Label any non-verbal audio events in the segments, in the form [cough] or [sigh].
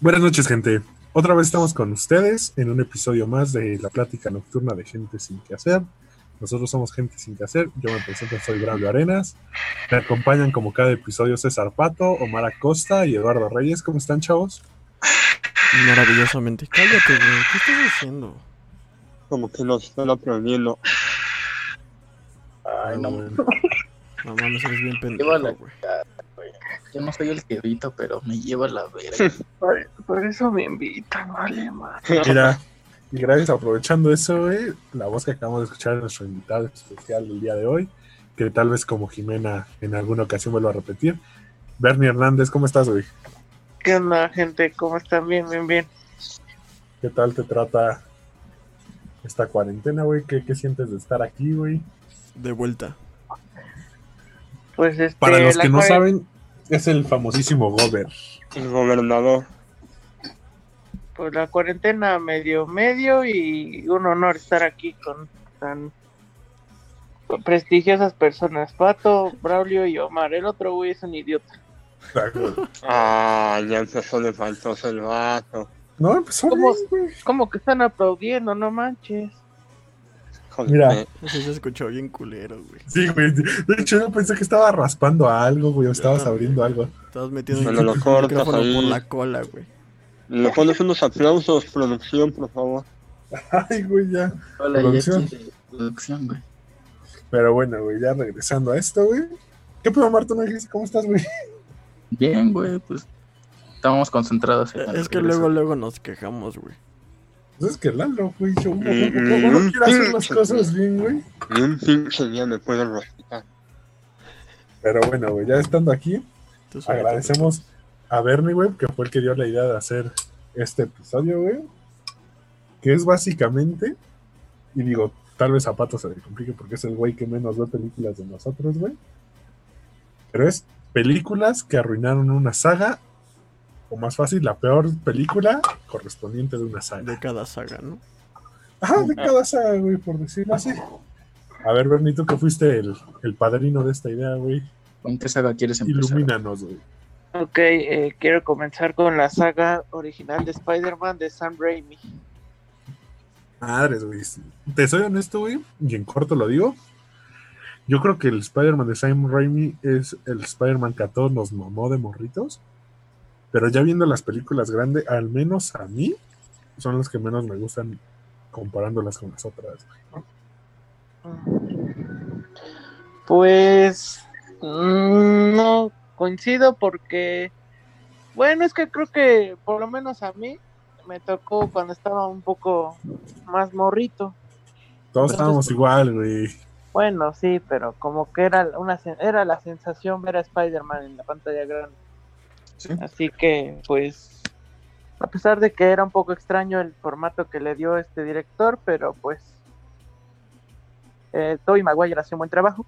Buenas noches, gente. Otra vez estamos con ustedes en un episodio más de la plática nocturna de gente sin que hacer. Nosotros somos gente sin que hacer. Yo me presento, soy Braulio Arenas. Me acompañan como cada episodio César Pato, Omar Acosta y Eduardo Reyes. ¿Cómo están, chavos? Maravillosamente. Cállate, güey. ¿Qué estás haciendo? Como que nos están aprendiendo. Ay, no, bueno. No mames, eres bien Lleva la pendejo, güey. Yo no soy el que evito, pero me lleva la verga. [laughs] Por, por eso me invitan, vale, man. Mira, y gracias, aprovechando eso, güey, la voz que acabamos de escuchar de nuestro invitado especial del día de hoy, que tal vez como Jimena en alguna ocasión vuelva a repetir. Bernie Hernández, ¿cómo estás, güey? ¿Qué onda, gente? ¿Cómo están? Bien, bien, bien. ¿Qué tal te trata esta cuarentena, güey? ¿Qué, qué sientes de estar aquí, güey? De vuelta. Pues este. Para los que no saben, es el famosísimo Gober. El gobernador. Pues la cuarentena medio, medio y un honor estar aquí con tan prestigiosas personas. Pato, Braulio y Omar. El otro güey es un idiota. Ah, ya empezó de faltoso el vato. No, empezó ¿Cómo? bien. Como que están aplaudiendo, no manches. Mira. Ese se escuchó bien culero, güey. Sí, güey. De hecho, yo pensé que estaba raspando algo, güey, o estabas abriendo algo. Estabas metiendo Bueno, el lo cortas por la cola, güey. Le pones unos aplausos, producción, por favor. Ay, güey, ya. Hola, Producción. Güey. Pero bueno, güey, ya regresando a esto, güey. ¿Qué pedo, Marta? ¿No dijiste cómo estás, güey? Bien, güey, pues estábamos concentrados. en Es que luego, luego nos quejamos, güey. Pues es que Lalo, güey, yo uno, Mm, uno- quiere hacer las cosas bien, güey. Ni un pinche día me pueden respetar. Pero bueno, güey, ya estando aquí, agradecemos a Bernie, güey, que fue el que dio la idea de hacer este episodio, güey. Que es básicamente, y digo, tal vez a Pato se le complique porque es el güey que menos ve películas de nosotros, güey. Pero es películas que arruinaron una saga, o más fácil, la peor película correspondiente de una saga. De cada saga, ¿no? Ajá, de cada saga, güey, por decirlo así. A ver, Bernito, que fuiste el, el padrino de esta idea, güey. ¿Con qué saga quieres empezar? Ilumínanos, güey. Ok, eh, quiero comenzar con la saga original de Spider-Man de Sam Raimi. Madres, güey. Te soy honesto, güey, y en corto lo digo. Yo creo que el Spider-Man de Sam Raimi es el Spider-Man que a todos nos mamó de morritos. Pero ya viendo las películas grandes, al menos a mí, son las que menos me gustan comparándolas con las otras. güey. Pues mm, no coincido porque, bueno, es que creo que por lo menos a mí me tocó cuando estaba un poco más morrito. Todos estábamos igual, güey. Bueno, sí, pero como que era una era la sensación ver a Spider-Man en la pantalla grande. Sí. Así que, pues, a pesar de que era un poco extraño el formato que le dio este director, pero pues, eh, Tobey Maguire hace un buen trabajo.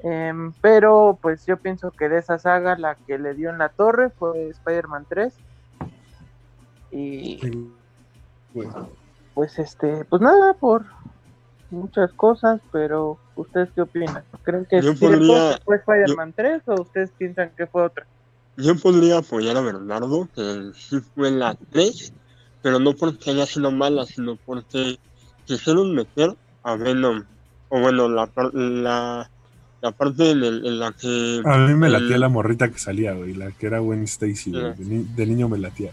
Em, pero, pues, yo pienso que de esa saga la que le dio en la torre fue Spider-Man 3. Y pues, este, pues nada, por muchas cosas, pero ¿ustedes qué opinan? ¿Creen que Yo sí de podría- fue Spider-Man 3 o ustedes piensan que fue otra? Yo podría apoyar a Bernardo, que sí fue la 3, pero no porque haya sido mala, sino porque quisieron meter a Venom. O bueno, la, la, la parte en, el- en la que... A mí me el- latía la morrita que salía, güey, la que era Gwen Stacy, güey. De, ni- de niño me latía.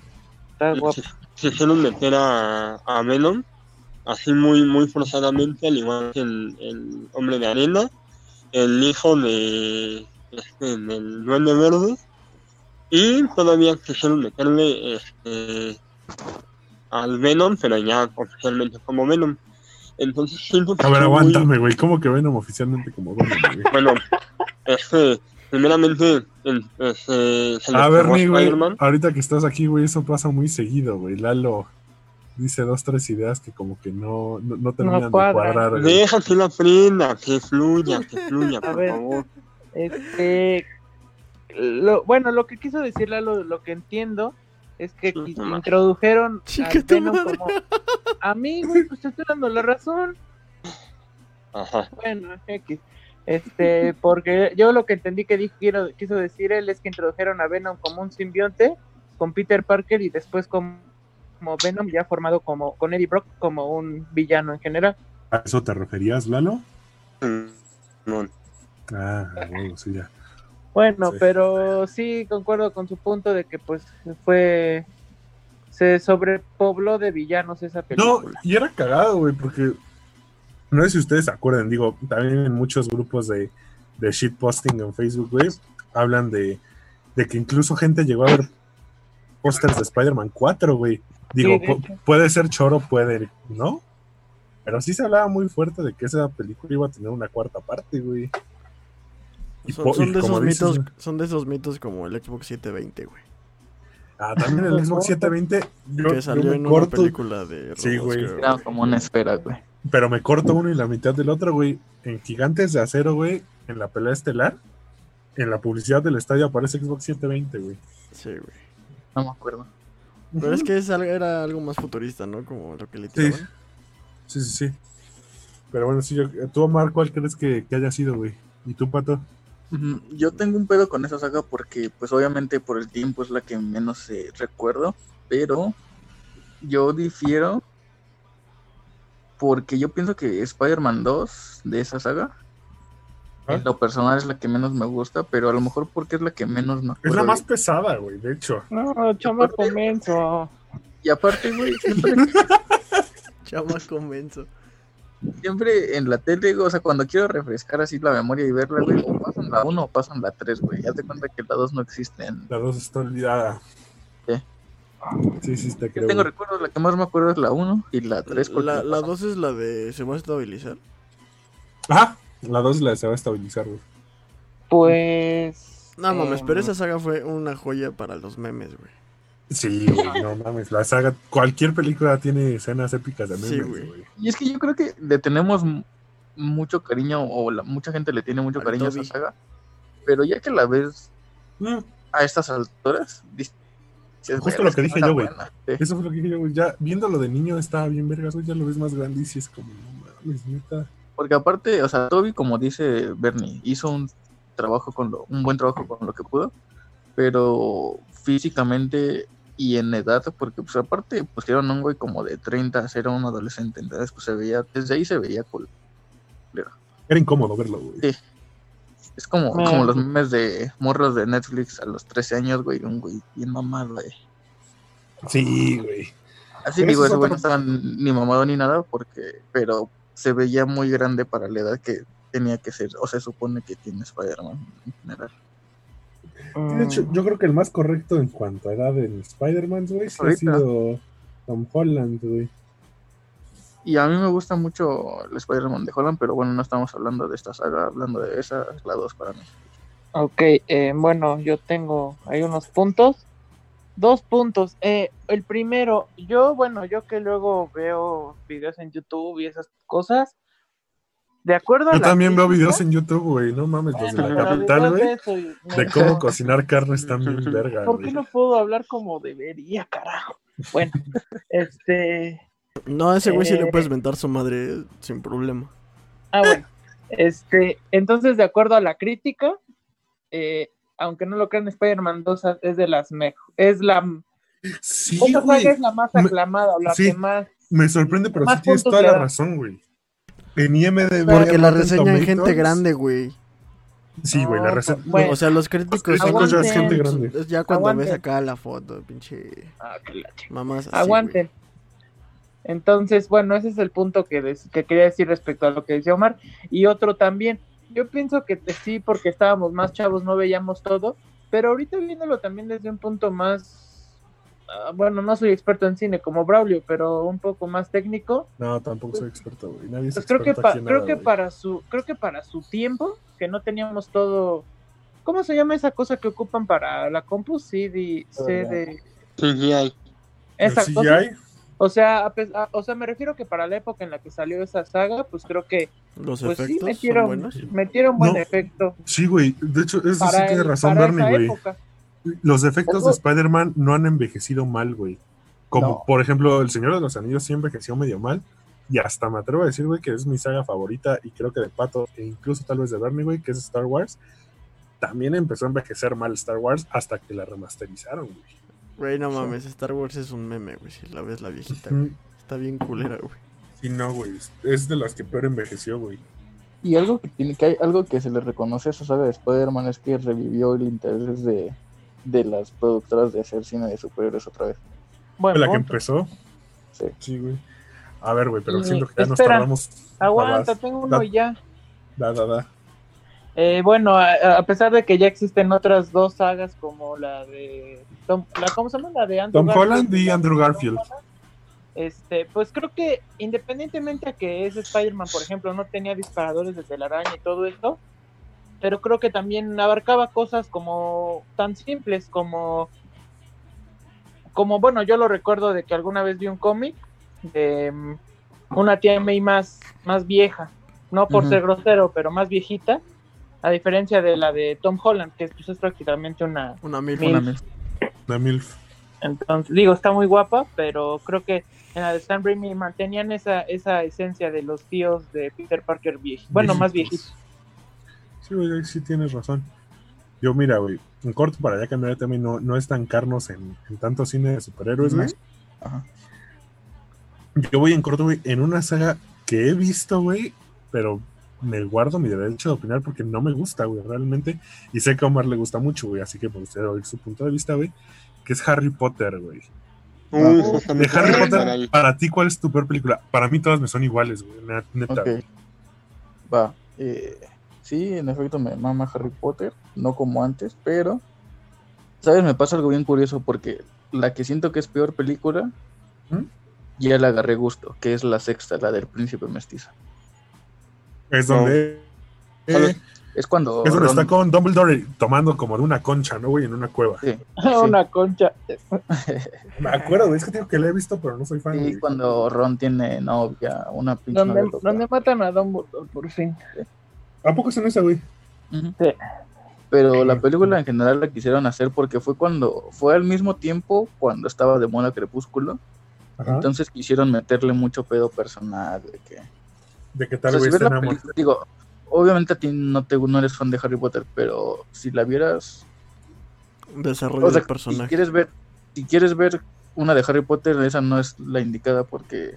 Está guapo. quisieron meter a, a Venom así muy muy forzadamente, al igual que el, el hombre de arena, el hijo de este, del duende verde, y todavía quisieron meterle este, al Venom, pero ya oficialmente como Venom. Entonces siento que A ver, muy- aguántame, güey. ¿Cómo que Venom oficialmente como Venom, güey? bueno, este, primeramente, el, este, se A ver, güey. Ahorita que estás aquí, güey, eso pasa muy seguido, güey. Lalo dice dos, tres ideas que como que no, no, no terminan de cuadran. cuadrar, güey. Deja que la prenda, que fluya, que fluya, por ver. favor. Este, lo, bueno, lo que quiso decir Lalo, lo que entiendo, es que introdujeron Chica al Venom madre. como a mí, güey, pues te estoy dando la razón. Ajá. Bueno, X. Este, porque yo lo que entendí que dijo, quiero- quiso decir él es que introdujeron a Venom como un simbionte con Peter Parker y después como, como Venom ya formado como con Eddie Brock como un villano en general. ¿A eso te referías, Lalo? Mm, no. Ah, bueno, sí, ya. Bueno, Sí. pero sí concuerdo con su punto de que pues fue se sobrepobló de villanos esa No, película. y era cagado, güey, porque no sé si ustedes se acuerdan, digo, también en muchos grupos de, de shitposting en Facebook, güey, hablan de, de que incluso gente llegó a ver pósters de Spider-Man 4, güey. Digo, Sí, puede ser choro, puede, ¿no? Pero sí se hablaba muy fuerte de que esa película iba a tener una cuarta parte, güey. Y Son, de esos dices, mitos, son de esos mitos como el Xbox 720, güey. Ah, también el Xbox 720, yo, Que salió en una película de Sí, robots, güey. creo, Era como una esfera, güey. pero me corto uno y la mitad del otro, güey. En Gigantes de Acero, güey, en la pelea estelar, en la publicidad del estadio aparece Xbox 720, güey. Sí, güey. No me acuerdo. Pero es que es era algo más futurista, ¿no? Como lo que le Sí. tiraban. Sí, sí, sí. Pero bueno, sí, yo, tú, Omar, ¿cuál crees que, que haya sido, güey? ¿Y tú, Pato? Yo tengo un pedo con esa saga porque, pues obviamente por el tiempo es la que menos eh, recuerdo, pero yo difiero porque yo pienso que Spider-Man 2 de esa saga. En lo personal es la que menos me gusta, pero a lo mejor porque es la que menos me Es la más pesada, güey, de hecho. No, chama convenzo. Y aparte, güey, siempre, [laughs] Chama convenzo. siempre en la tele, o sea, cuando quiero refrescar así la memoria y verla, güey, o pasan la 1 o pasan la 3, güey. Haz de cuenta que la 2 no existe en, La dos está olvidada. Sí. Sí, sí, te Yo creo. tengo recuerdos, la que más me acuerdo es la 1 y la 3. porque La, la pasan- 2 es la de se va a estabilizar. Ajá, la dos la se va a estabilizar, güey. Pues No mames, pero em, esa saga fue una joya para los memes, güey. Sí, güey, no mames. La saga, cualquier película tiene escenas épicas de Sí, memes, güey. güey. Y es que yo creo que le tenemos mucho cariño, o la, mucha gente le tiene mucho Al cariño a esa saga, pero ya que la ves Mm, a estas alturas, dices, Justo "Verga, lo es que dije yo, güey. buena". Sí. Eso fue lo que dije yo, güey. Ya viéndolo de niño estaba bien vergas, güey. Ya lo ves más grande y es como, no mames, neta. Porque aparte, o sea, Toby, como dice Bernie, hizo un trabajo con lo, un buen trabajo con lo que pudo, pero físicamente y en edad, porque pues aparte pusieron a un güey como de 30 a ser un adolescente, entonces pues se veía, desde ahí se veía cool. Era incómodo verlo, güey. Sí. Es como, Ah. como los memes de morros de Netflix a los 13 años, güey, un güey bien mamado, güey. Sí, güey. Así digo, eso ese es güey no estaba ni mamado ni nada, porque, pero se veía muy grande para la edad que tenía que ser, o se supone que tiene Spider-Man en general. Sí, De hecho, yo creo que el más correcto en cuanto a edad en Spider-Man, güey, ha sido Tom Holland, güey. Y a mí me gusta mucho el Spider-Man de Holland, pero bueno, no estamos hablando de esta saga, hablando de esa, es la 2 para mí. Ok, eh, bueno, yo tengo ahí unos puntos. Dos puntos. Eh, el primero, yo, bueno, yo que luego veo videos en YouTube y esas cosas, de acuerdo a Yo también veo videos en YouTube, güey. No mames, los de la capital, güey. de cómo cocinar carne están bien verga, ¿Por qué no puedo hablar como debería, carajo? Bueno, [laughs] este... No, a ese güey sí le Eh. puedes mentar su madre sin problema. Ah, bueno. Este, entonces, de acuerdo a la crítica, eh, aunque no lo crean, Spider-Man 2 es de las mejores. Es la. Sí, güey. saga es la más aclamada, o la sí. que más. Me sorprende, pero sí tienes toda la da. razón, güey. En IMDb. Porque la reseña en gente grande, güey. Sí, güey, la No, reseña. bueno. O sea, los críticos Los son críticos ya es gente grande. Es ya cuando Aguanten. ves acá la foto, pinche Ah, mamás así, Aguanten. Entonces, bueno, ese es el punto que, des- que quería decir respecto a lo que decía Omar. Y otro también. Yo pienso que te- sí, porque estábamos más chavos, no veíamos todo. Pero ahorita viéndolo también desde un punto más. ah, bueno, no soy experto en cine como Braulio, pero un poco más técnico. No, tampoco soy experto, güey. Nadie es Pues creo que, pa- creo nada, que para su creo que para su tiempo que no teníamos todo ¿cómo se llama esa cosa que ocupan para la compu? CD, CD CGI. ¿El esa cosa. O sea, a a- o sea, me refiero que para la época en la que salió esa saga, pues creo que. Los pues sí efectos son metieron buenos. metieron buen No. efecto Sí, güey. De hecho, eso sí tiene razón, esa güey. Los efectos de Spider-Man no han envejecido mal, güey. Como No. por ejemplo, El Señor de los Anillos sí envejeció medio mal. Y hasta me atrevo a decir, güey, que es mi saga favorita y creo que de Pato, e incluso tal vez de Bernie, güey, que es Star Wars. También empezó a envejecer mal Star Wars hasta que la remasterizaron, güey. Güey, no Sí. mames, Star Wars es un meme, güey. Si la ves la viejita, güey. Está bien culera, güey. Sí, no, güey. Es de las que peor envejeció, güey. Y algo que tiene que hay algo que se le reconoce a esa saga de Spider-Man es que revivió el interés de, de las productoras de hacer cine de superhéroes otra vez. Buen Fue la que empezó. Sí. Sí, güey. A ver, güey, pero Y- siento que ya nos espera. tardamos. Aguanta, tengo uno da- y ya. Da, da, da. Eh, bueno, a, a pesar de que ya existen otras dos sagas como la de Tom, la, ¿cómo se llama? La de Andrew Tom Holland y Andrew Garfield. Este, pues creo que independientemente a que ese Spider-Man, por ejemplo, no tenía disparadores de telaraña y todo esto, pero creo que también abarcaba cosas como tan simples como como bueno, yo lo recuerdo de que alguna vez vi un cómic de mm, una tía May más más vieja, no por ser grosero, pero más viejita, a diferencia de la de Tom Holland, que pues, es prácticamente una Una mil. Mil. Una MILF. entonces, digo, está muy guapa, pero creo que en la de Sam Raimi mantenían esa, esa esencia de los tíos de Peter Parker viejitos. Bueno, más viejitos. Sí, güey, ahí sí tienes razón. Yo, mira, güey, en corto para ya cambiar de tema y no, no estancarnos en, en tanto cine de superhéroes, güey. Ajá. Yo voy en corto, güey, en una saga que he visto, güey, pero me guardo mi derecho de opinar porque no me gusta, güey, realmente. Y sé que a Omar le gusta mucho, güey, así que me gustaría oír su punto de vista, güey, que es Harry Potter, güey. De justamente Harry Potter, para ti, ¿cuál es tu peor película? Para mí todas me son iguales, güey, net- neta. Ok. Va. eh, sí, en efecto me mama Harry Potter, no como antes, pero ¿sabes? Me pasa algo bien curioso porque la que siento que es peor película ¿Mm? ya le agarré gusto, que es la sexta, la del príncipe mestizo. Es donde... Eh, Es cuando es donde Ron- está con Dumbledore tomando como de una concha, ¿no, güey? En una cueva. sí, [laughs] Una concha. [laughs] Me acuerdo, güey, es que digo que la he visto, pero no soy fan. sí, güey. cuando Ron tiene novia, una pinche Donde, novia donde matan a Dumbledore, por fin. ¿A poco es en esa, güey? Sí. Pero la película en general la quisieron hacer porque fue cuando fue al mismo tiempo cuando estaba de moda Crepúsculo. Ajá. Entonces quisieron meterle mucho pedo personal de que de que o tal sea, si vez ves la tenemos. película, digo, obviamente a ti no te no eres fan de Harry Potter, pero si la vieras, Desarrollo o sea, de si personaje. quieres ver, si quieres ver una de Harry Potter, esa no es la indicada porque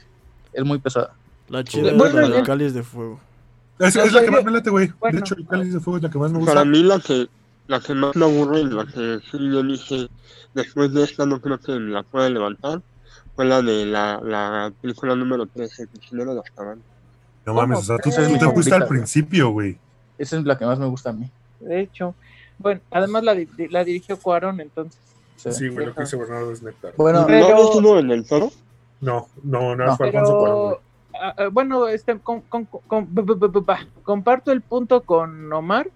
es muy pesada. La chida Bueno, de Cáliz de Fuego. Es, es la que más me late, güey. bueno. de hecho, el cáliz de fuego es la que más me gusta. Para mí la que la que más me aburre y la que sí yo dije después de esta no creo que la pueda levantar fue la de la, la película número 13, El prisionero de Azkaban. No mames, o sea, tú, tú te fuiste al principio, güey. Esa es la que más me gusta a mí. De hecho. Bueno, además la, di- la dirigió Cuarón, entonces. Sí. Güey, lo que dice Bernardo es néctar. Bueno, Pero- ¿No sido en el toro? No, no, no, No. fue Alfonso Cuarón. Pero, ah, ah, bueno, este, con- con- comparto el punto con Omar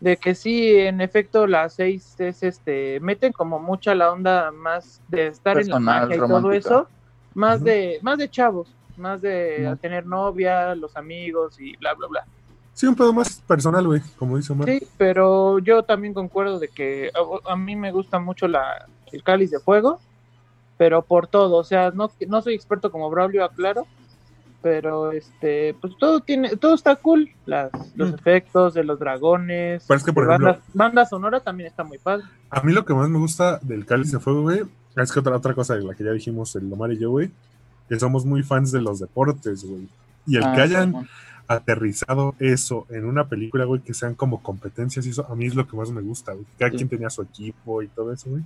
de que sí, en efecto, las seis es este, meten como mucha la onda más de estar en la magia y todo eso, más de, más de chavos, más de tener novia, los amigos y bla bla bla. Sí, un pedo más personal, güey, como dice Omar. Sí, pero yo también concuerdo de que a, a mí me gusta mucho la, el cáliz de fuego, pero por todo, o sea, no, no soy experto como Braulio, aclaro, pero este, pues todo tiene, todo está cool, las, los Mm. efectos de los dragones, Pero es que, por ejemplo- banda, banda sonora también está muy padre. A mí lo que más me gusta del cáliz de fuego, güey, es que otra, otra cosa de la que ya dijimos el Omar y yo, güey, que somos muy fans de los deportes, güey. Y el Ah, que hayan aterrizado eso en una película, güey, que sean como competencias y eso, a mí es lo que más me gusta, güey. Cada Sí. quien tenía su equipo y todo eso, güey.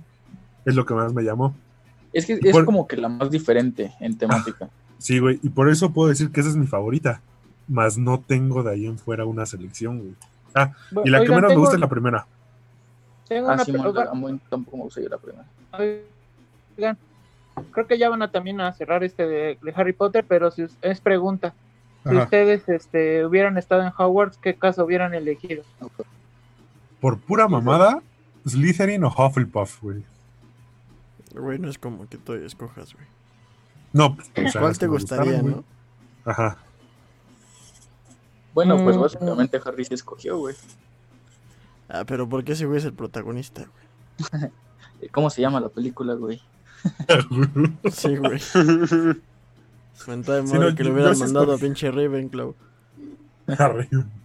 Es lo que más me llamó. Es que Y es por- como que la más diferente en temática. [laughs] Sí, güey, y por eso puedo decir que esa es mi favorita. Más no tengo de ahí en fuera una selección, güey. Y la que menos me gusta es la primera. tengo Ah, una mí tampoco me gusta yo la primera. Oigan, creo que ya van a también a cerrar este de, de Harry Potter, pero si es pregunta. Si Ajá. ustedes este, hubieran estado en Hogwarts, ¿qué caso hubieran elegido? Por pura mamada, Slytherin o Hufflepuff, güey. Güey, no es como que tú escojas, güey. No, pues, o sea, ¿Cuál te gustaría, gustaron, no? Ajá. Bueno, pues Mm. básicamente Harry se escogió, güey. Ah, pero ¿por qué ese güey es el protagonista, güey? [laughs] ¿Cómo se llama la película, güey? [laughs] Sí, güey. Mentada de Sí, madre no, que le hubieran mandado a pinche Ravenclaw. [laughs]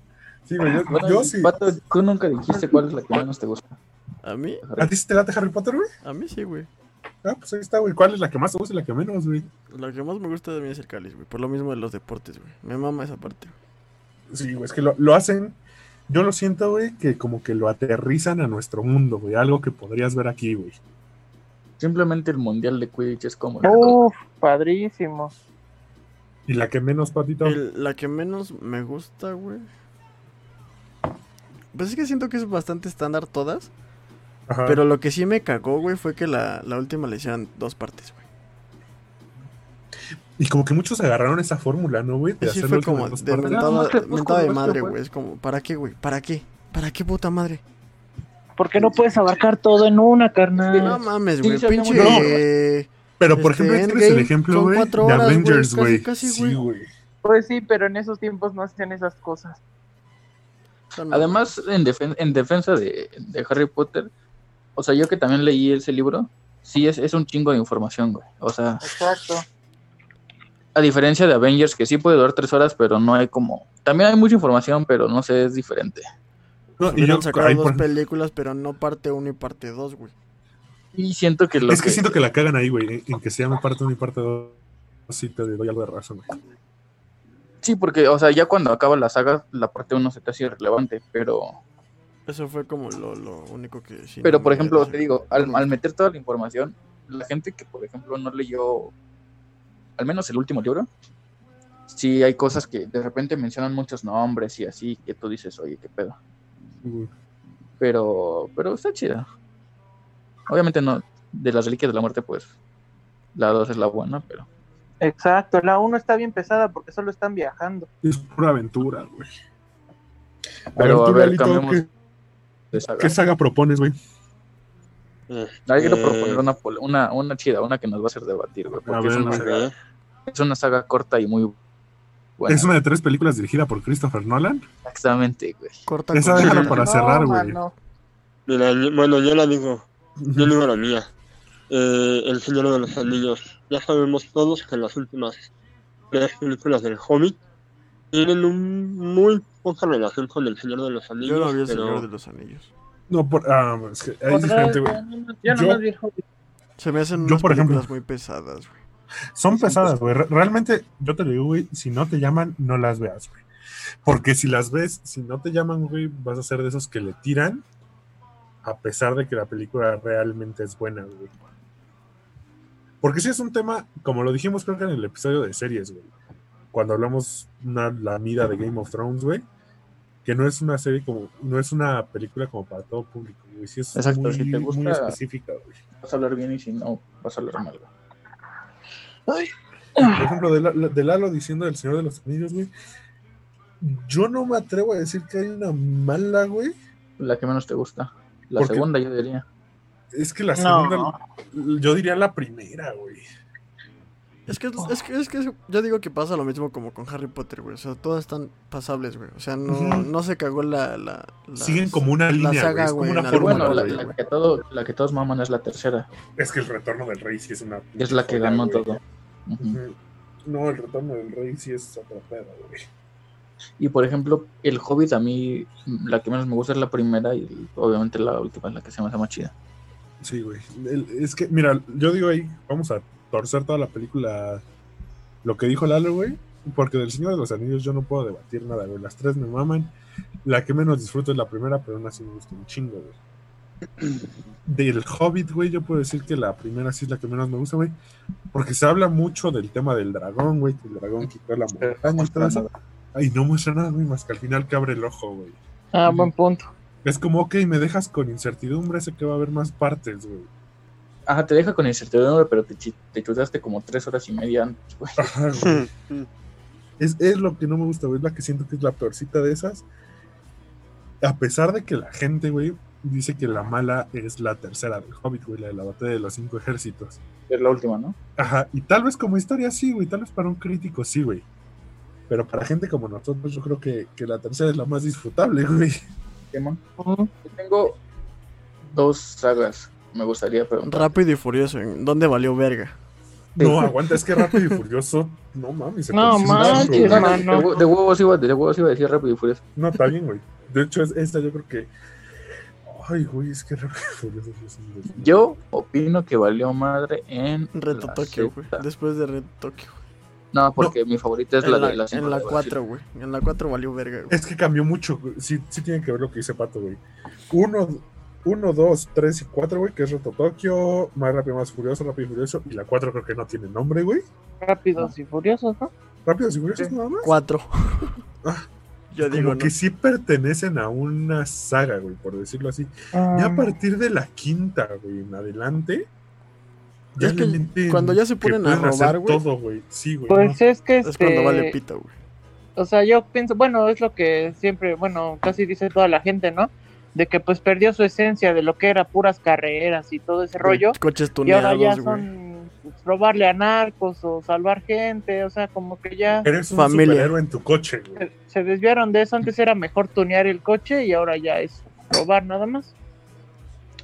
Sí, güey, yo, Bueno, yo y, sí. Pato, tú nunca dijiste cuál es la que menos te gusta. ¿A mí? ¿A ti sí te late Harry Potter, güey? A mí sí, güey. Ah, pues ahí está, güey. ¿Cuál es la que más te gusta y la que menos, güey? Lo que más me gusta de mí es el cáliz, güey. Por lo mismo de los deportes, güey. Me mama esa parte, güey. Sí, güey, es que lo, lo hacen. Yo lo siento, güey, que como que lo aterrizan a nuestro mundo, güey. Algo que podrías ver aquí, güey. Simplemente el mundial de Quidditch es como. Uf, padrísimo. Y la que menos, patito. El- la que menos me gusta, güey. Pues es que siento que es bastante estándar todas. Ajá. Pero lo que sí me cagó, güey, fue que la, la última le hicieran dos partes, güey. Y como que muchos agarraron esa fórmula, ¿no, güey? De Sí hacerlo fue en como de. No, mentada, mentada de madre, crepúsculo. güey. Es como, ¿para qué, güey? ¿Para qué? ¿Para qué puta madre? ¿Por qué no puedes abarcar todo en una, carnal? No mames, güey. sí, pinche. eh, Pero, por este, ejemplo, tienes el Endgame ejemplo, güey, de Avengers, güey. casi, Sí, güey. Pues sí, pero en esos tiempos no hacían esas cosas. Además, en, defen- en defensa de, de Harry Potter, o sea, yo que también leí ese libro, sí es, es un chingo de información, güey. O sea, Exacto. a diferencia de Avengers, que sí puede durar tres horas, pero no hay como. También hay mucha información, pero no sé, es diferente. No, y Hubieran yo, sacado ahí dos por- películas, pero no parte 1 y parte 2, güey. Y siento que lo es que siento que la cagan ahí, güey. En que se llame parte 1 y parte 2. Sí, te doy algo de razón, güey. Sí, porque, o sea, ya cuando acaba la saga, la parte uno se te hace irrelevante, pero. Eso fue como lo, lo único que sí. Pero, no por ejemplo, te digo, al, al meter toda la información, la gente que, por ejemplo, no leyó, al menos el último libro, sí hay cosas que de repente mencionan muchos nombres y así, que tú dices, oye, qué pedo. Pero, pero está chida. Obviamente no, de las reliquias de la muerte, pues, la 2 es la buena, pero... Exacto. La 1 está bien pesada porque solo están viajando. Es pura aventura, güey. Pero, a ver, Lalito, cambiemos ¿qué, de saga. qué saga propones, güey? Ahí quiero Eh, proponer una, una, una chida, una que nos va a hacer debatir, güey, porque es, una saga, es una saga corta y muy Es una de tres películas dirigida por Christopher Nolan. Exactamente, güey. Corta Esa con- déjala para No, cerrar, güey. yo- bueno, yo la digo, yo digo la mía. Eh, el Señor de los Anillos. Ya sabemos todos que las últimas tres películas del Hobbit tienen un muy poca relación con el Señor de los Anillos. Yo no vi el pero Señor de los Anillos. No, por, ah, es que es diferente, güey. Yo Yo- nomás vi Hobbit. Se me hacen Yo, unas por ejemplo- películas muy pesadas, güey. Son pesadas, güey. Re- Realmente, yo te lo digo, güey, si no te llaman, no las veas, güey. Porque si las ves, si no te llaman, güey, vas a ser de esos que le tiran, a pesar de que la película realmente es buena, güey. Porque sí es un tema, como lo dijimos creo que en el episodio de series, güey. Cuando hablamos una, la mida de Game of Thrones, güey. Que no es una serie como, no es una película como para todo público, güey. Sí es Exacto, muy, si te gusta- muy específica, güey. Vas a hablar bien y si no, vas a hablar mal, güey. Por ejemplo, de, la- de Lalo diciendo del Señor de los Anillos, güey. Yo no me atrevo a decir que hay una mala, güey. La que menos te gusta. La Porque- segunda, yo diría. Es que la No. segunda, yo diría la primera, güey. Es que, es que, es que yo digo que pasa lo mismo como con Harry Potter, güey. O sea, todas están pasables, güey. O sea, no, no se cagó la, la, la- Siguen como una la línea, saga, güey. Es como una fórmula, bueno, la, que todo, la que todos maman es la tercera. Es que el retorno del rey sí es una. Es la que ganó güey. todo. No, el retorno del rey sí es otra pedo, güey. Y por ejemplo, el Hobbit a mí, la que menos me gusta es la primera y obviamente la última es la que se me hace más chida. Sí, güey. El- Es que, mira, yo digo ahí, vamos a torcer toda la película. Lo que dijo Lalo, güey. Porque del Señor de los Anillos yo no puedo debatir nada, güey. Las tres me maman. La que menos disfruto es la primera, pero aún así me gusta un chingo, güey. Del Hobbit, güey, yo puedo decir que la primera sí es la que menos me gusta, güey. Porque se habla mucho del tema del dragón, güey. Que el dragón quitó la montaña y todo eso. Ay, no muestra nada, güey, más que al final que abre el ojo, güey. Ah, buen punto. Es como, ok, me dejas con incertidumbre, sé que va a haber más partes, güey. Ajá, te deja con incertidumbre, pero te, te chutaste como tres horas y media antes, güey. Ajá, güey. Es, es lo que no me gusta, güey. Es la que siento que es la peorcita de esas. A pesar de que la gente, güey, dice que la mala es la tercera del Hobbit, güey, la de la batalla de los cinco ejércitos. Es la última, ¿no? Ajá, y tal vez como historia sí, güey. Tal vez para un crítico sí, güey. Pero para gente como nosotros, yo creo que, que la tercera es la más disfrutable, güey. Simón. Ujú. Yo tengo dos sagas me gustaría preguntar. Rápido y Furioso, ¿en dónde valió verga? No, aguanta, es que Rápido y Furioso. No mames. se No manches, mucho, güey. No, hermano. de, de huevos iba, de huevos iba a decir rápido y furioso. No, está bien, güey. De hecho, es- esta yo creo que. Ay, güey, es que Rápido y Furioso. Yo opino que valió madre en Reto Tokio, güey. Después de Reto Tokio. No, porque mi favorita es En la, la, de la en la de Brasil. 4, güey. En la 4 valió verga, güey. Es que cambió mucho. güey. Sí, sí tiene que ver lo que dice Pato, güey. Uno, uno, dos, tres y cuatro, güey, que es Reto Tokio, Más Rápido, Más Furioso, Rápido y Furioso. Y la cuatro creo que no tiene nombre, güey. Rápidos y furiosos, ¿no? Rápidos y Furiosos nada más. 4. [laughs] Ah, Yo Como digo, que sí pertenecen a una saga, güey, por decirlo así. Ya a Mm, partir de la quinta, güey, en adelante. Es que cuando ya se ponen a robar, güey. todo, güey. Sí, güey. Pues es que Es cuando vale este, pita, güey. o sea, yo pienso, bueno, es lo que siempre, bueno, casi dice toda la gente, ¿no? De que pues perdió su esencia de lo que era puras carreras y todo ese rollo. Coches Y ahora ya tuneados, güey. son pues, robarle a narcos o salvar gente, o sea, como que ya Eres un Familia. superhéroe en tu coche, güey. se, se desviaron de eso. Antes era mejor tunear el coche y ahora ya es robar nada más.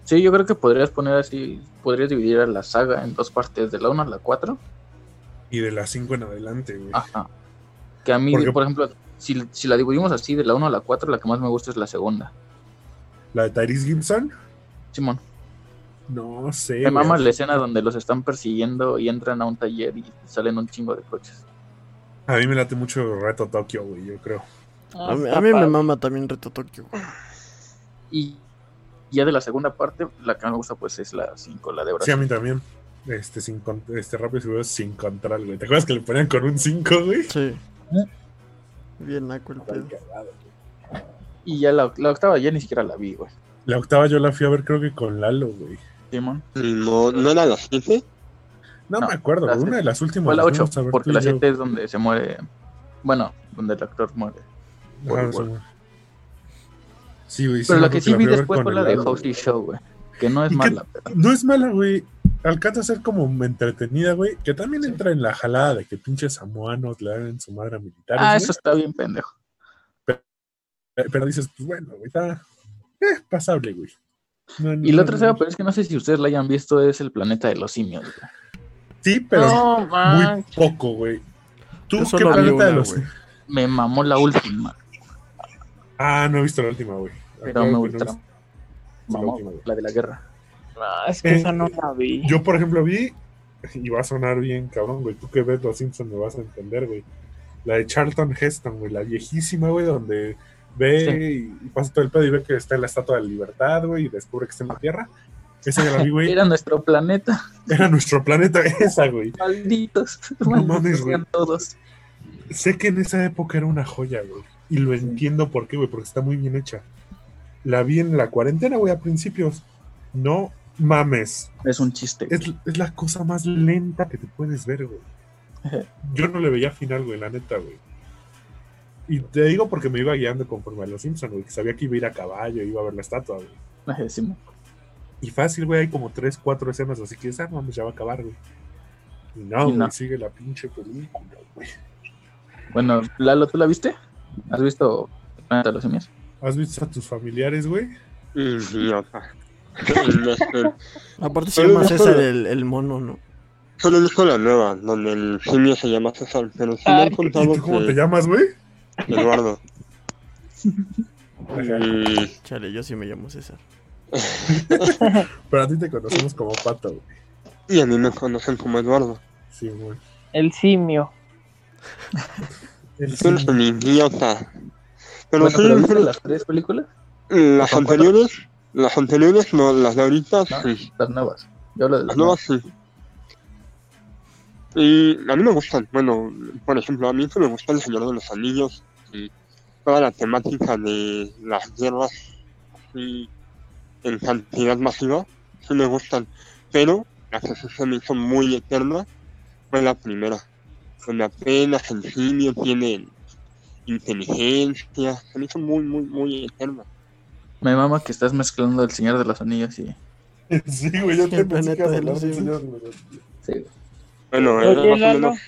Sí, yo creo que podrías poner así, podrías dividir a la saga en dos partes, de la 1 a la 4. Y de las cinco en adelante, güey. Ajá. Que a mí, Porque- por ejemplo, si, si la dividimos así, de la 1 a la 4, la que más me gusta es la segunda. La de Tyrese Gibson. Simón, No sé. me mama la escena donde los están persiguiendo y entran a un taller y salen un chingo de coches. A mí me late mucho Reto Tokio, güey, yo creo. A mí, Está a mí me mama también Reto Tokio, güey. Y ya de la segunda parte, la que me gusta pues es la 5, la de Sí, Brasil. a mí también. Este, sin, este Rápido y Furioso sin control, güey. ¿Te acuerdas que le ponían con un 5, güey? Sí. Bien naco el pedo. Y ya la, la octava ya ni siquiera la vi, güey. La octava yo la fui a ver creo que con Lalo, güey. Simón. No, no era las 7. No, No, me acuerdo, la. Una siete. de las últimas. Fue la las 8, fuimos a ver porque la yo. 7 es donde se muere. Bueno, donde el actor muere. Sí, güey. Sí, güey. sí Pero la acuerdo que sí la vi después fue la de güey. Show, güey. Que no es ¿Y qué- mala, pero. No es mala, güey. Alcanza a ser como entretenida, güey. Que también Sí. entra en la jalada de que pinches samoanos le dan en su madre a militares. Ah, güey. eso está bien pendejo. Eh, Pero dices, pues bueno, güey, está eh, pasable, güey. No, Y no, la otra no, saga, pero es que no sé si ustedes la hayan visto, es el planeta de los simios, güey. Sí, pero No, muy poco, güey. ¿Tú qué planeta de los.? güey. Me mamó la última, Ah, no he visto la última, güey. pero me gusta. visto la Mamó, última, güey. la de la guerra. No, es que Eh, esa no la vi. Yo, por ejemplo, vi, y va a sonar bien, cabrón, güey. Tú que ves Los Simpsons me vas a entender, güey. La de Charlton Heston, güey, la viejísima, güey, donde ve y, y pasa todo el pedo y ve que está en la Estatua de la Libertad, güey, y descubre que está en la Tierra. Esa ya la vi, güey. Era nuestro planeta. Era nuestro planeta [laughs] esa, güey. Malditos. No Malditos mames, güey. todos. Sé que en esa época era una joya, güey. Y lo entiendo por qué, güey, porque está muy bien hecha. La vi en la cuarentena, güey, a principios. No mames. Es un chiste. Es, es la cosa más lenta que te puedes ver, güey. [laughs] Yo no le veía final, güey, la neta, güey. Y te digo porque me iba guiando conforme a los Simpsons, güey, que sabía que iba a ir a caballo, iba a ver la estatua, güey. Ajá. Y fácil, güey, hay como tres, cuatro escenas, así que esa mames ya va a acabar, güey. Y no, Y güey, no. sigue la pinche película, güey. Bueno, Lalo, ¿tú la viste? ¿Has visto planeta los simios? ¿Has visto a tus familiares, güey? Idiota. [laughs] Este, Aparte se llama César el, el mono, ¿no? Solo he visto la nueva, donde el simio se llama César, pero sí me han ¿Y contado tú cómo te llamas, güey? Eduardo. Chale, yo sí me llamo César. [laughs] Pero a ti te conocemos como Pato, güey. Y a mí me conocen como Eduardo. Sí, güey. El simio. El Tú eres un idiota. Pero Bueno, sí, pero ¿viste pero las tres películas? las anteriores, las anteriores, no, las de ahorita, No. sí. Las nuevas. Yo hablo de Las las nuevas nuevas. sí. Y a mí me gustan. Bueno, por ejemplo, a mí sí me gusta El Señor de los Anillos y toda la temática de las guerras así en cantidad masiva. Sí me gustan. Pero la que se me hizo muy eterna fue la primera. Donde apenas el simio tiene inteligencia. Se me hizo muy, muy, muy eterna. Me mama que estás mezclando El Señor de los Anillos y... [laughs] Sí, güey, yo te pensé que de hablar los del simios. Señor de los- Sí, güey. Bueno, Oye, era más o Lalo. menos.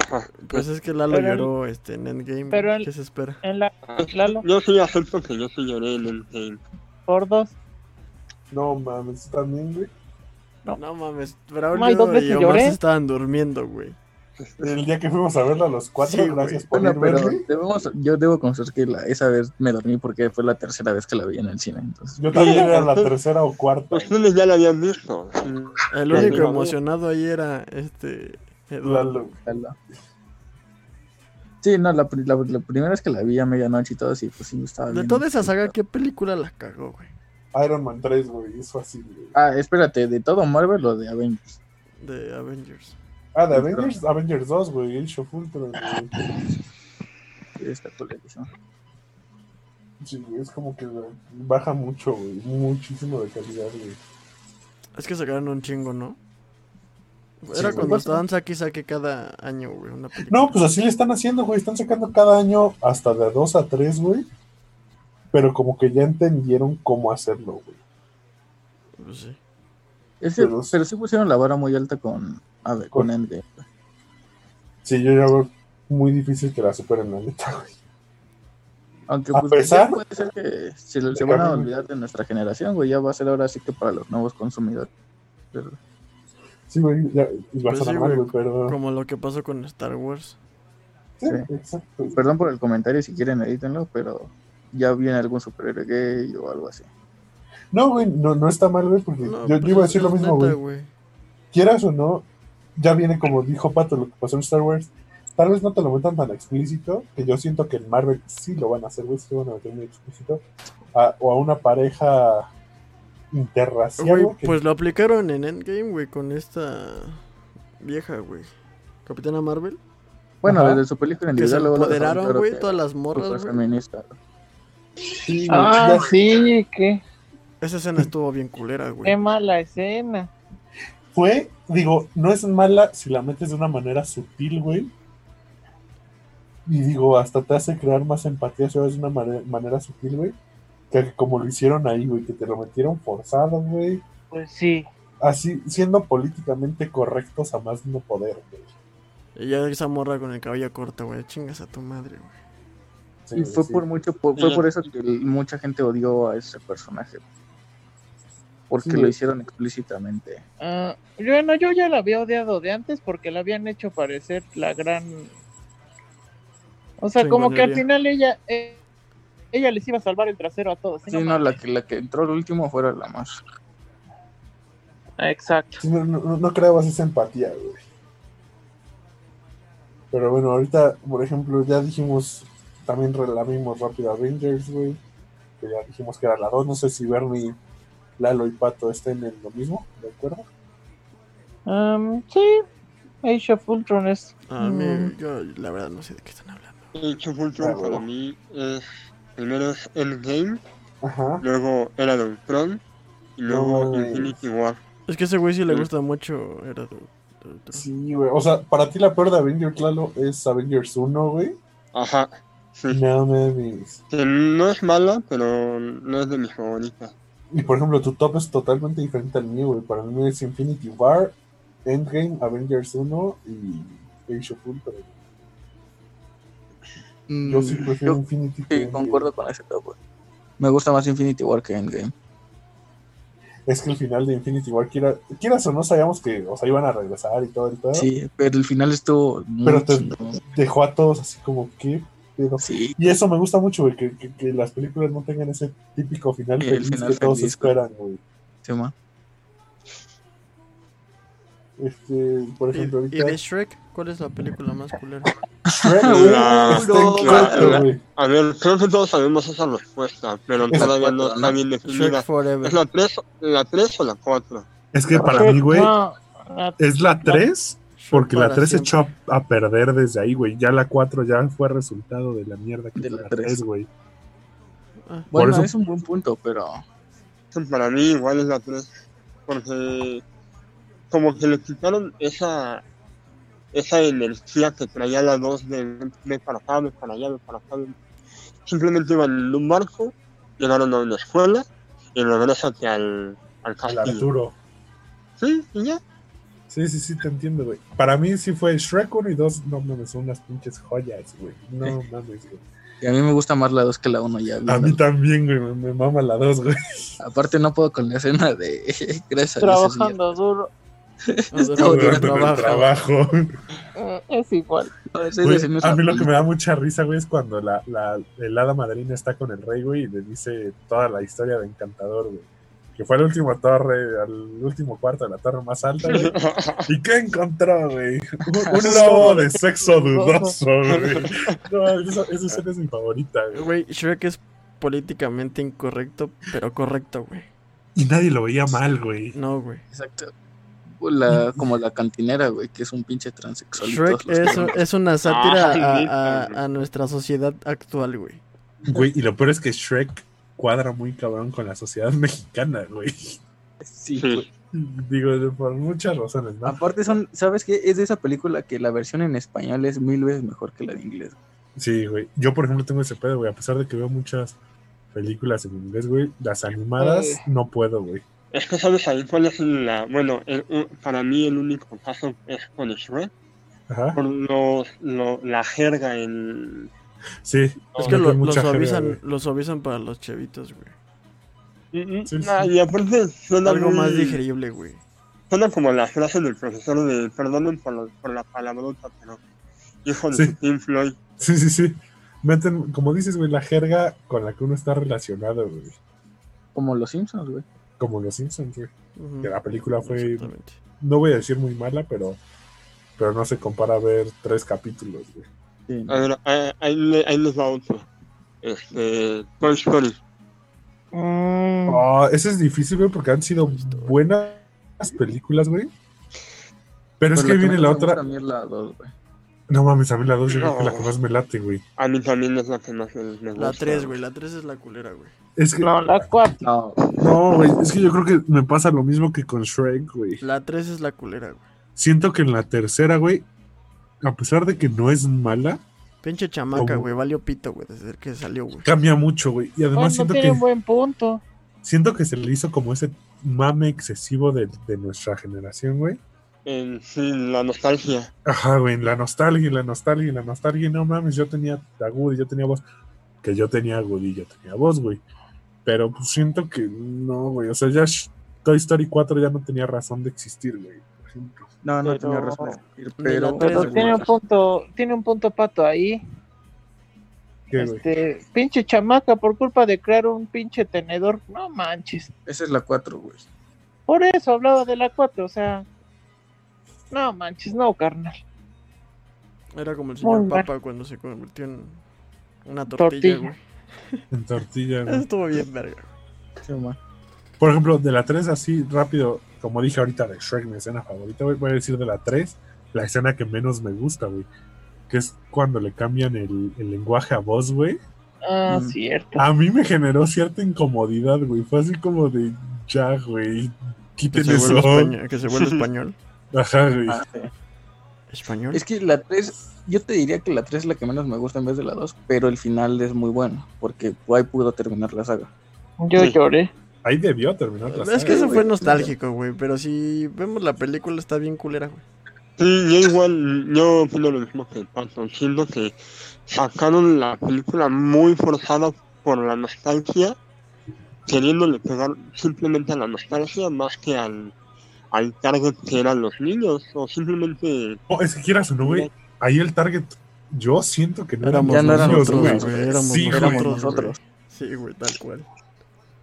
Ajá. Pues es que Lalo Pero el- lloró este, en Endgame. pero el- ¿Qué se espera? En la Lalo. Yo sí acepto que yo sí lloré en el game. por dos. No mames, ¿tú también, güey. No. No mames, Ay, Braulio dos veces y Omar lloré. se estaban durmiendo, güey. El día que fuimos a verla los cuatro, Sí, güey. gracias por Bueno, pero debemos, yo debo confesar que la- esa vez me dormí porque fue la tercera vez que la vi en el cine. Entonces, Yo también era la tercera o cuarta. Ustedes ya la habían visto. El único emocionado ahí era este. Lalo. Ojalá. Sí, no, la, la- la primera vez que la vi a medianoche y todo, sí, pues sí, estaba De toda esa saga, ¿qué película la cagó, güey? Iron Man 3, güey, eso así, güey. Ah, espérate, ¿de todo Marvel o de Avengers? De Avengers. Ah, de Avengers, Avengers 2, güey, Age of Ultron, güey. Sí, está colerísimo. Sí, güey, es como que baja mucho, güey, muchísimo de calidad, güey. Es que sacaron un chingo, ¿no? Sí, Era güey. cuando estaban saque y saque cada año, güey, una. No, pues así le están haciendo, güey, están sacando cada año hasta de 2 a 3, güey. Pero como que ya entendieron cómo hacerlo, güey. Pues sí. Ese- Pero- pero sí pusieron la vara muy alta con, a ver, con Endgame. Sí, yo ya veo muy difícil que la superen, la neta, güey. Aunque A pues pesar puede ser que se, van a olvidar de nuestra generación, güey. Ya va a ser ahora sí que para los nuevos consumidores. Pero- Sí, güey, ya, a Pues sonar sí, mal, güey, güey, pero... Como lo que pasó con Star Wars. Sí, Sí. exacto. Perdón por el comentario, si quieren edítenlo, pero ya viene algún superhéroe gay o algo así. No, güey, no, no está mal, güey, porque No, yo, yo pues iba a decir lo mismo, neta, güey. Quieras o no, ya viene como dijo Pato lo que pasó en Star Wars. Tal vez no te lo metan tan explícito, que yo siento que en Marvel sí lo van a hacer, güey, sí lo van a meter muy explícito. A- o a una pareja interracial, Güey, que- pues lo aplicaron en Endgame, güey, con esta vieja, güey. Capitana Marvel. Bueno, Ajá. desde su película Que se individual dejaron empoderaron, claro güey, que todas las morras, feminista. sí, Ah, ya- sí, qué, Esa escena estuvo bien culera, qué güey. mala escena. fue, digo, no es mala si la metes de una manera sutil, güey. Y digo, hasta te hace crear más empatía si lo de una mane- manera sutil, güey. Que como lo hicieron ahí, güey, que te lo metieron forzado, güey. Pues sí. Así, siendo políticamente correctos a más no poder, güey. Y ya esa morra con el cabello corto, güey. Chingas a tu madre, güey. Sí, Y fue sí. por mucho, por- fue por eso que mucha gente odió a ese personaje. Porque Sí. lo hicieron explícitamente. Ah, bueno, yo ya la había odiado de antes porque la habían hecho parecer la gran. O sea, como que al final ella. eh, ella les iba a salvar el trasero a todos. ¿sí? Sí, no, la que, la que entró el último fuera la más. Ah, Exacto. Sí, no, no, no creabas esa empatía, güey. Pero bueno, ahorita, por ejemplo, ya dijimos, también relamimos rápido Avengers, güey. Que ya dijimos que era la 2. No sé si Bernie, Lalo y Pato estén en lo mismo, ¿de acuerdo? Sí, Age of Ultron es. A mí, mm, yo la verdad no sé de qué están hablando. Age of Ultron Ah, para mí es. Primero es Endgame, Ajá. luego Era Ultron y luego No. Infinity War. Es que a ese güey sí le Sí. gusta mucho. Era de, de otro. Sí, güey. O sea, para ti la peor de Avengers, Lalo, es Avengers 1, güey. Ajá, sí. [laughs] No mames. Que no es mala, pero no es de mis favoritas. Y por ejemplo, tu top es totalmente diferente al mío, güey. Para mí es Infinity War, Endgame, Avengers 1 y Age of Ultron. Yo sí prefiero Mm, Yo Infinity. que sí, Endgame. concuerdo con ese top. Me gusta más Infinity War que Endgame. Es que el final de Infinity War, quiera, quieras o no, sabíamos que, o sea, iban a regresar y todo el pedo. Sí, pero el final estuvo muy Pero te-. Dejó a todos así como, ¿qué pedo? Sí, Y eso me gusta mucho, güey, que, que, que las películas no tengan ese típico final El feliz final que todos feliz, esperan, güey. sí, ma. Este, por ¿Y, ejemplo, y ahorita. de Shrek? ¿Cuál es la película más culera? Shrek. A ver, creo que todos sabemos esa respuesta, pero todavía no está bien definida. ¿Es la 3, la 3 o la 4? Es que para mí, güey, es la 3, Shrek porque la para 3 se echó a perder desde ahí, güey. Ya la 4 ya fue resultado de la mierda que De fue la la tres. 3, güey. Ah, Por Bueno, eso- es un buen punto, pero Para mí igual es la 3. Porque como que le quitaron esa esa energía que traía la 2 de, de para acá, de para allá, de para acá. Simplemente iban en un barco, llegaron a una escuela y regresan al, al Al castillo. Arturo. Sí, y ya. Sí, sí, sí, te entiendo, güey. Para mí sí fue Shrek 1 y 2, no mames, son unas pinches joyas, güey. No [laughs] mames, güey. Y a mí me gusta más la 2 que la 1 ya. A mí también, güey, me, me mama la 2, güey. Aparte no puedo con la escena de [laughs] gracias Trabajando duro. [laughs] No, Está no, el trabaja. trabajo. Mm, [laughs] Es igual. Güey, es a mí lo que me da mucha risa, güey, es cuando la, la, el hada madrina está con el rey, güey, y le dice toda la historia de Encantador, güey. Que fue al último torre, al último cuarto de la torre más alta, güey. [laughs] ¿Y qué encontró, güey? Un, un lobo de sexo dudoso, güey. No, esa, esa escena es mi favorita, güey. Güey, Shrek es políticamente incorrecto, pero correcto, güey. Y nadie lo veía mal, güey. No, güey. Exacto. La, como la cantinera, güey, que es un pinche transexual. y Shrek todos los es, una sátira Ay, a, neta, a- güey. a nuestra sociedad actual, güey. Güey, y lo peor es que Shrek cuadra muy cabrón con la sociedad mexicana, güey. Sí, güey. Digo, por muchas razones, ¿no? Aparte son, ¿sabes qué? Es de esa película que la versión en español es mil veces mejor que la de inglés. Sí, güey. Yo, por ejemplo, tengo ese pedo, güey. A pesar de que veo muchas películas en inglés, güey, las animadas Eh. no puedo, güey. Es que sabes ahí cuál es la. Bueno, el- para mí el único caso es con Shrek. Ajá. Por los, lo- la jerga en. Sí. Es No, que no lo, lo jerga, suavizan para los chevitos, güey. Mm, mm, Sí, sí. Y aparte suena Algo muy- más digerible, güey. Suena como la frase del profesor de. Perdonen por, lo- por la palabrota, pero. Hijo de Sí. Floyd. Sí, sí, sí. Meten, como dices, güey, la jerga con la que uno está relacionado, güey. Como los Simpsons, güey. Como los Simpsons, güey. Que la película fue, no voy a decir muy mala, pero, pero no se compara a ver tres capítulos, güey. Sí. A ver, ahí, ahí le- ahí les va otro. Este. Toy Story. Mm, Oh, ese es difícil, güey, porque han sido buenas películas, güey. Pero es que viene la otra. A mí es la 2, güey. No mames, a mí la dos yo creo que es la que más me late, güey. A mí también es la que más me, me La gusta. 3, güey. La 3 es la culera, güey. Es que, no, la 4. No, güey, es que yo creo que me pasa lo mismo que con Shrek, güey. La 3 es la culera, güey. Siento que en la tercera, güey, a pesar de que no es mala, Pinche chamaca, güey. Valió pito, güey, desde que salió, güey. cambia mucho, güey. Y además no siento tiene que, un buen punto. siento que se le hizo como ese mame excesivo de, de nuestra generación, güey. En la nostalgia. Ajá, güey, la nostalgia, la nostalgia, la nostalgia. No mames, yo tenía a Woody, yo tenía voz. Que yo tenía a Woody, yo tenía voz, güey. Pero pues siento que no, güey. O sea, ya Toy Story 4 ya no tenía razón de existir, güey. Por ejemplo. no, no Pero- tenía razón. Ni la Pero, Pero tiene un punto, tiene un punto pato ahí. Este, pinche chamaca por culpa de crear un pinche tenedor. No manches. esa es la 4, güey. Por eso hablaba de la 4, o sea. No manches, no, carnal. Era como el Muy señor mal. Papa cuando se convirtió en una tortilla, Tortilla. güey. [laughs] En tortilla, Eso güey. estuvo bien, verga. Sí, man. Por ejemplo, de la 3 así rápido, como dije ahorita de Shrek, mi escena favorita, güey, voy a decir de la 3, la escena que menos me gusta, güey. Que es cuando le cambian el, el lenguaje a voz, güey. Ah, Mm. cierto. A mí me generó cierta incomodidad, güey. Fue así como de, ya, güey, Que quiten se, vuelve eso. español, que se vuelve [laughs] español. Ajá, güey. Ah, sí. ¿Español? Es que la 3, yo te diría que la 3 es la que menos me gusta en vez de la 2, pero el final es muy bueno, porque ahí pudo terminar la saga. Yo Sí. lloré. Ahí debió terminar la Es saga, que eso güey. fue nostálgico, güey. Pero si vemos la película, está bien culera, güey. Sí, yo igual, yo opino lo mismo que Pato. Siento que sacaron la película muy forzada por la nostalgia, queriéndole pegar simplemente a la nostalgia más que al, al target que eran los niños, o simplemente... No, es que quieras o no, güey. Ahí el target, yo siento que no Éramos Ya no eran niños, nosotros, güey. Éramos Sí, güey. Sí, güey, tal cual.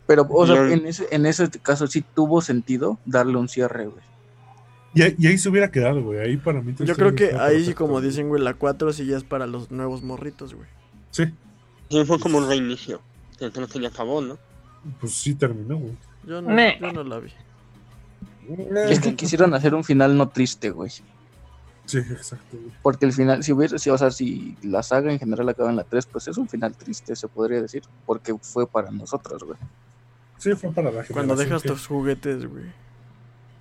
Pero, o sea, en ese, en ese caso sí tuvo sentido darle un cierre, güey. Y, ahí- y ahí se hubiera quedado, güey. Ahí para mí. Yo creo que ahí sí, perfecto, como dicen, güey, la 4 sí ya es para los nuevos morritos, güey. Sí, Sí, fue como un reinicio, que ya acabó, ¿no? pues sí terminó, güey. Yo no, yo no la vi. Es que quisieron hacer un final no triste, güey. Sí, exacto, güey. Porque el final, si hubiera, si, o sea, si la saga en general acaba en la 3, pues es un final triste, se podría decir. Porque fue para nosotros, güey. Sí, fue para la Cuando generación dejas que- tus juguetes, güey.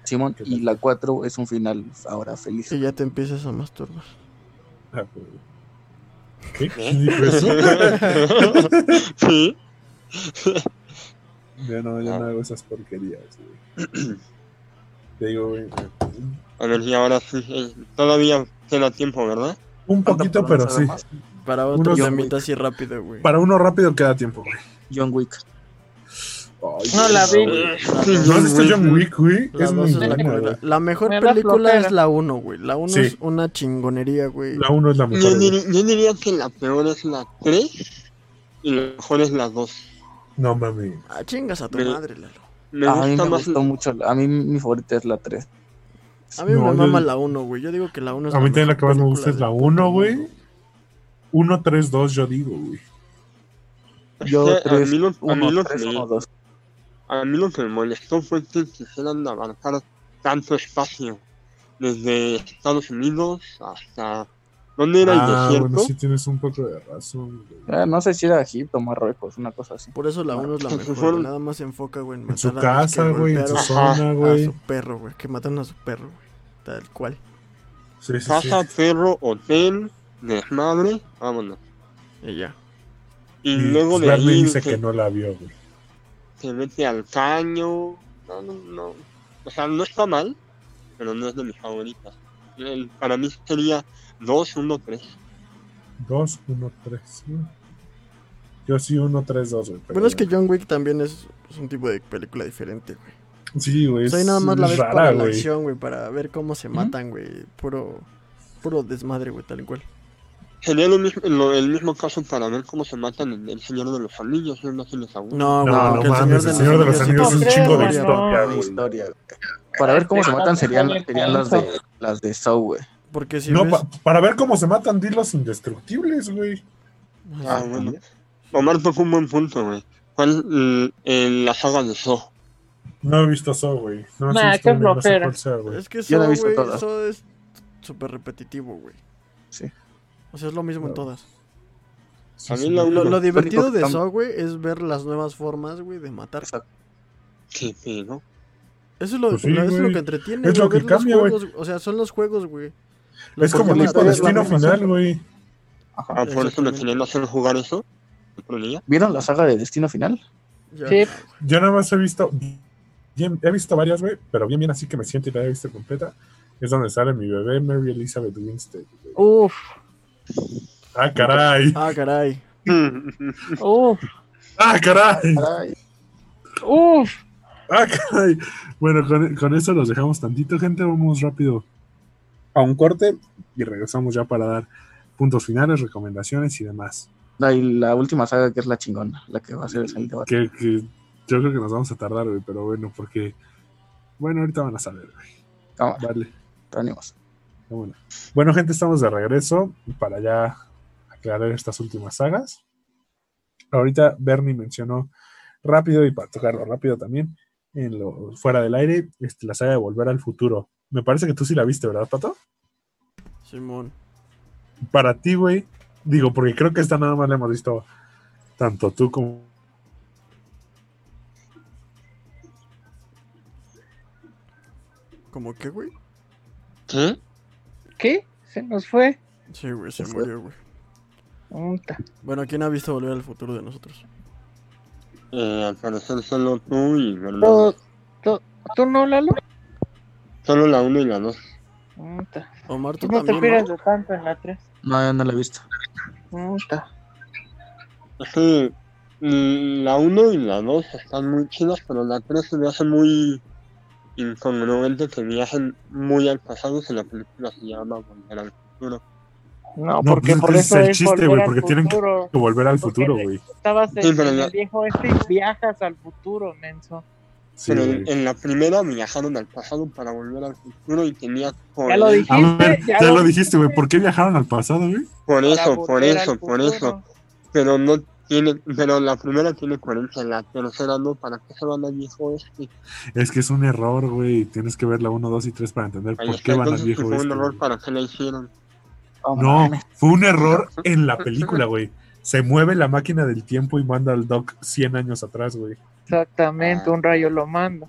Simón, ¿Qué y tal? la 4 es un final ahora feliz. Y ya te empiezas a masturbar. Ah, pues, ¿Qué? ¿Quién dijo eso? [laughs] [laughs] ya no, ya no hago esas porquerías, güey. [clears throat] Te digo, güey. A ver, y ahora sí, eh, todavía queda tiempo, ¿verdad? Un poquito, pero sí. más. Para otro Unos- temita así rápido, güey. Para uno rápido queda tiempo, güey. John Wick. Ay, No la vi. ¿No has visto John Wick, güey? La Es muy es la buena. La mejor película es la 1, güey. La 1 Sí. es una chingonería, güey. La uno es la mejor. Yo, diría que la peor es la 3 y la mejor es la 2. No mames. Ah, chingas a tu Me- madre, Lalo. Me a mí gusta me más gustó mucho. A mí mi favorita es la 3. A mí No, me yo- mama la 1, güey. Yo digo que la 1 es A la mí también la que más me gusta es la todo 1, el güey. mundo. 1, 3, 2, yo digo, güey. Yo Es que a 3, mí lo- a mí 1, lo 3, que me- 1, 2. A mí lo que me molestó fue que quisieran abarcar tanto espacio. Desde Estados Unidos hasta... ¿Dónde era el Ah, desierto? bueno, sí tienes un poco de razón. güey. Eh, no sé si era Egipto Marruecos, una cosa así. Por eso la 1 es la mejor. fueron-. Nada más se enfoca, güey, en En su a casa, güey, en su zona, A güey. su perro, güey. Que mataron a su perro, güey. Tal cual. Sí, sí, sí. Casa, perro, hotel, desmadre, vámonos. Y ya. Y, Y luego pues de ahí dice se, que no la vio, güey. se mete al caño. No, no, no. O sea, no está mal, pero no es de mis favoritas. El- para mí sería 2, 1, 3. 2, 1, 3. Yo sí, 1, 3, 2, güey. Bueno, es que. John Wick también es, es un tipo de película diferente, güey. Sí, güey. O sea, y nada más la es ves rara, para la güey. acción, güey. Para ver cómo se matan, güey. Puro, puro desmadre, güey, tal cual. Sería lo mismo, lo- el mismo caso para ver cómo se matan en El Señor de los Anillos, no se les aburre. No, güey, No, no porque mames, el Señor de los Anillos es un chingo de historia. güey. Para ver cómo se matan serían, serían las de las de Saw, güey. Porque si No, ves... pa- para ver cómo se matan, di los indestructibles, güey. Ah, bueno. Omar tocó un buen punto, güey. ¿Cuál en la saga de Saw? No he visto eso, güey. No, Nah, he visto qué una, no sé flojera. cuál sea, güey. Es que visto güey, es súper repetitivo, güey. Sí. O sea, es lo mismo en todas. Sí, A mí sí. Lo, Lo lo divertido de eso, güey, es ver las nuevas formas, güey, de matar. Exacto. Qué pedo. Eso es lo, Pues sí, eso es lo que entretiene. Es lo que ver los cambia, güey. O sea, son los juegos, güey. Es como la destino final, güey. Ajá. Ah, por eso me Exactamente. querían hacer jugar eso. ¿Vieron la saga de Destino Final? Sí. Yo nada más he visto. Bien, he visto varias, güey, pero bien, bien así que me siento y la he visto completa. Es donde sale mi bebé, Mary Elizabeth Winstead. güey. Uf, Ah, caray. Ah, caray. [laughs] uf, Ah, caray. Ay, uf. Ah, caray. Bueno, con, con eso los dejamos tantito, gente. Vamos rápido a un corte y regresamos ya para dar puntos finales, recomendaciones y demás. y la última saga que es la chingona, la que va a ser el debate. Que, que yo creo que nos vamos a tardar, güey, pero bueno, porque. Bueno, ahorita van a saber, güey. Vamos, Vale. te. Bueno. bueno, gente, estamos de regreso para ya aclarar estas últimas sagas. Ahorita Bernie mencionó rápido y para tocarlo rápido también, en lo fuera del aire, este, la saga de Volver al Futuro. Me parece que tú sí la viste, ¿verdad, Pato? Simón. Para ti, güey, digo, porque creo que esta nada más la hemos visto tanto tú como. ¿Cómo qué, güey? ¿Qué? ¿Qué? Se nos fue. Sí, güey, se murió, güey. Puta. Bueno, ¿quién ha visto volver al futuro de nosotros? Eh, al parecer solo tú y Bernardo. ¿Tú, tú, tú no, Lalo? Solo la 1 y la 2. Puta. Omar, tú no te también, fijas ¿no? de tanto en la 3. No, yo no la he visto. Que mm, la 1 y la 2 están muy chidas, pero la 3 se me hace muy incongruente que viajen muy al pasado si la película se llama Volver al futuro. No, No, porque pues es por eso es el es chiste, güey, porque tienen que-. Volver al futuro, güey. Estabas en, Sí, la- el viejo este y viajas al futuro, menso. Sí, pero en, en la primera viajaron al pasado para volver al futuro y tenía por, Ya lo. A ver, ya ya lo- lo dijiste, güey. ¿Por qué viajaron al pasado, güey? por eso, por eso, por eso. Pero no tiene, pero la primera tiene coherencia, la tercera no, ¿para qué se van al viejo este? Es que es un error, güey. Tienes que ver la 1, 2 y 3 para entender Ahí por está, qué van al viejo fue un este, error. ¿para qué la hicieron? Oh, No, mames. fue un error en la película, güey. Se mueve la máquina del tiempo y manda al Doc 100 años atrás, güey. Exactamente, Ah. un rayo lo manda.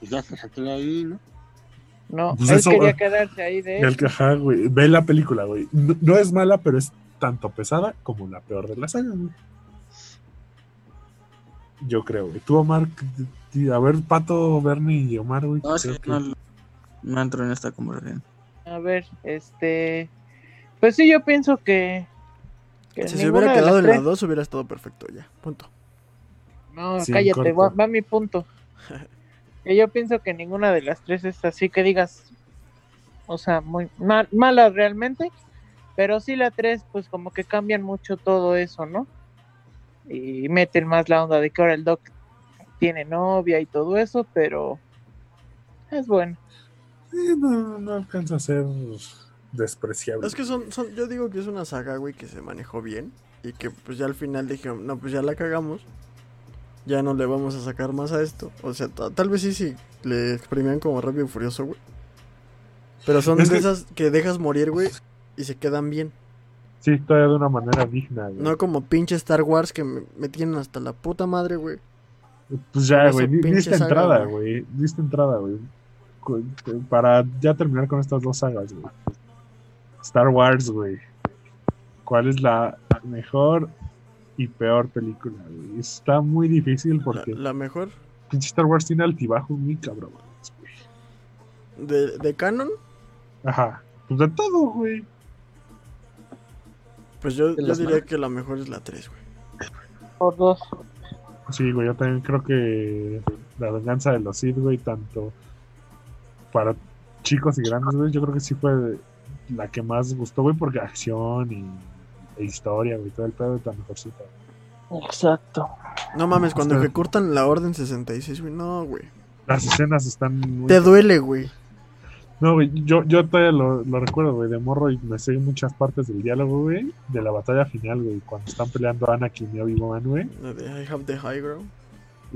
Y ya se de ahí, ¿no? No, Pues él eso, quería eh, quedarse ahí de él. ajá, güey. Ve la película, güey. No, no es mala, pero es tanto pesada como la peor de la saga, güey. Yo creo, güey. Tú, Omar, a ver, Pato, Bernie y Omar, güey. No, sí, que- no, no entro en esta conversación. A ver, este. Pues sí, yo pienso Que Si se hubiera quedado en la tres- 2 hubiera estado perfecto ya. Punto. No, Sí, cállate, va, va mi punto. [laughs] Que yo pienso que ninguna de las tres es así que digas, o sea, muy mal, mala realmente, pero sí la tres, pues como que cambian mucho todo eso, ¿no? Y meten más la onda de que ahora el Doc tiene novia y todo eso, pero es bueno. Eh, no, no alcanza a ser despreciable. Es que son, son, yo digo que es una saga, güey, que se manejó bien. Y que pues ya al final dijeron, no, pues ya la cagamos. Ya no le vamos a sacar más a esto. O sea, ta- tal vez sí, sí, le exprimían como rápido y furioso, güey. Pero son Es de que- esas que dejas morir, güey, y se quedan bien. Sí, todavía de una manera digna, güey. No como pinche Star Wars que me, me tienen hasta la puta madre, güey. Pues ya, güey, diste entrada, güey. Diste entrada, güey. Para ya terminar con estas dos sagas, güey. Star Wars, güey. ¿Cuál es la mejor y peor película, güey? Está muy difícil porque la mejor pinche Star Wars tiene altibajos muy cabrón. güey. de, de canon, Ajá. Pues de todo, güey. pues yo, yo diría que la mejor es la 3, güey. Por dos. Sí, güey, yo también creo que la venganza de los Sith, güey, tanto para chicos y grandes, güey, yo creo que sí fue la que más gustó, güey, porque acción y e historia, güey, todo el pedo está mejorcita. Exacto. No mames, cuando Sí. ejecutan la Orden 66, güey, no, güey. Las escenas están muy... Te duele, güey. No, güey, yo, yo todavía lo, lo recuerdo, güey, de morro y me sé muchas partes del diálogo, güey, de la batalla final, güey, cuando están peleando Anakin y Obi-Wan, güey. La de I have the high ground.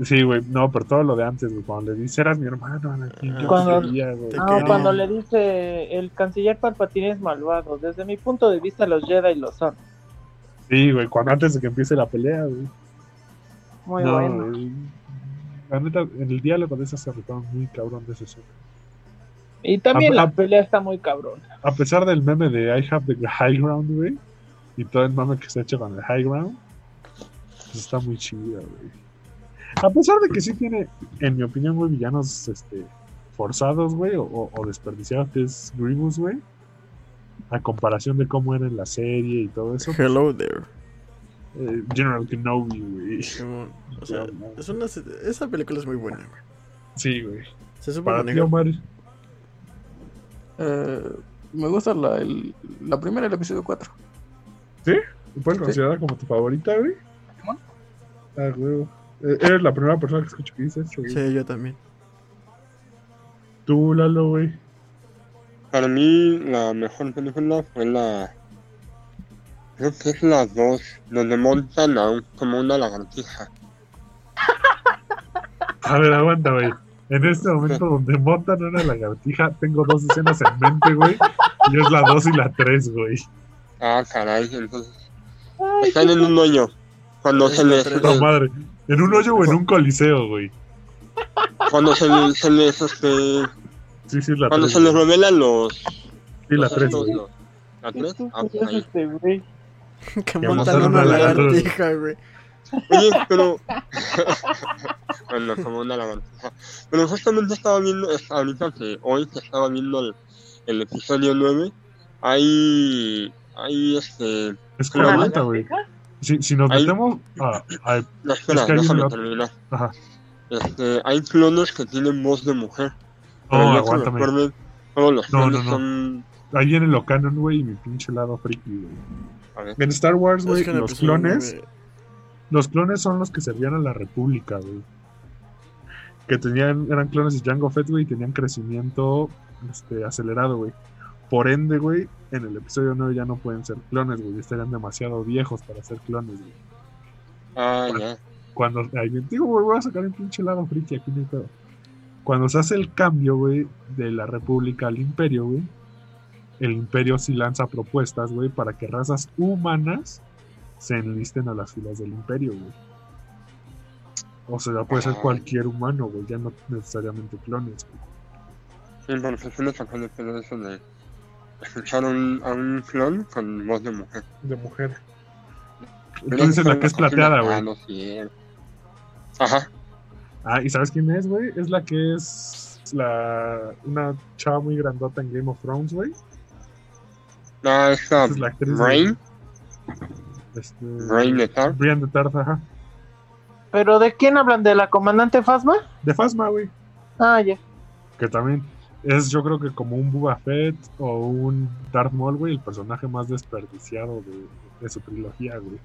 Sí, güey, no, pero todo lo de antes, güey, cuando le dice, eras mi hermano, Anakin, yo Cuando- quería, güey. No, quería. cuando le dice el canciller Palpatine es malvado. Desde mi punto de vista, los Jedi lo son. Sí, güey, cuando antes de que empiece la pelea, güey. Muy no, bueno. güey. La neta, en el diálogo de esa se retaron muy cabrón de ese escena. Y también a- la a- pelea está muy cabrón. A pesar del meme de I have the high ground, güey, y todo el meme que se ha hecho con el high ground, pues está muy chida, güey. A pesar de que sí tiene, en mi opinión, güey, villanos este, forzados, güey, o, o- desperdiciados, que es Grievous, güey. A comparación de cómo era en la serie y todo eso. Hello there. eh, General Kenobi, güey. O sea, es una, esa película es muy buena, güey. Sí, güey. Se supo Para ti. Omar, Eh, me gusta la, el- la primera, el episodio 4. ¿te puedes considerar como tu favorita, güey? Ah, güey. Eh, Eres la primera persona que escucho que dice eso, güey. Sí, yo también. Tú, Lalo, güey. Para mí, la mejor película fue la. Creo que es la 2, donde montan a un, como una lagartija. [laughs] A ver, aguanta, güey. En este momento donde montan una lagartija, tengo dos escenas en mente, güey. Y es la 2 y la 3, güey. Ah, caray, entonces. Ay, Están en un hoyo. Cuando se les. No, madre. ¿En un hoyo o en un coliseo, güey? Cuando se, les- se les. Este, Sí, sí, la cuando 3. se les revelan los. Sí, la los 3, estos, güey. los- ¿La qué 3? estúpido Ah, este güey. que montan montaron una lagartija. güey. Oye, pero. [laughs] bueno, como una lagartija. Pero justamente estaba viendo, ahorita que hoy que estaba viendo el, el episodio 9, hay. Hay este. Es que ¿Una aguanta, güey. Si, si nos Ahí- metemos a, a- No, espera, Es que hay déjame una- terminar. Ajá. Este, hay clones que tienen voz de mujer. Pero No, aguántame. recuerde, todos los No, no, clones no. son. Ahí viene lo canon, güey, y mi pinche lado friki, güey. A. En Star Wars, güey, Es que los clones, los clones son los que servían a la República, güey. Que tenían, eran clones de Jango Fett, güey, y tenían crecimiento este, acelerado, güey. Por ende, güey, en el episodio 9 ya no pueden ser clones, güey. Estarían demasiado viejos para ser clones, güey. Ah, ya. Cuando, ay, digo, güey, voy a sacar el pinche lado friki aquí, no pedo. Cuando se hace el cambio, güey, de la República al Imperio, güey, el Imperio sí lanza propuestas, güey, para que razas humanas se enlisten a las filas del Imperio, güey. O sea, puede ser Ah. cualquier humano, güey, ya no necesariamente clones, güey. Sí, sí me sacó de pedo eso de escuchar un, a un clon con voz de mujer. De mujer. Entonces la que es plateada, Ah, güey. no sé. Ajá. Ah, ¿y sabes quién es, güey? Es la que es la una chava muy grandota en Game of Thrones, güey. No, es la actriz. Rain. Este, Brian de Tarth. Brian de Tarth, ajá. ¿Pero de quién hablan? ¿De la comandante Fasma? De Phasma, güey. Ah, ya. Que también es, yo creo que como un Boba Fett o un Darth Maul, güey, el personaje más desperdiciado de, de su trilogía, güey.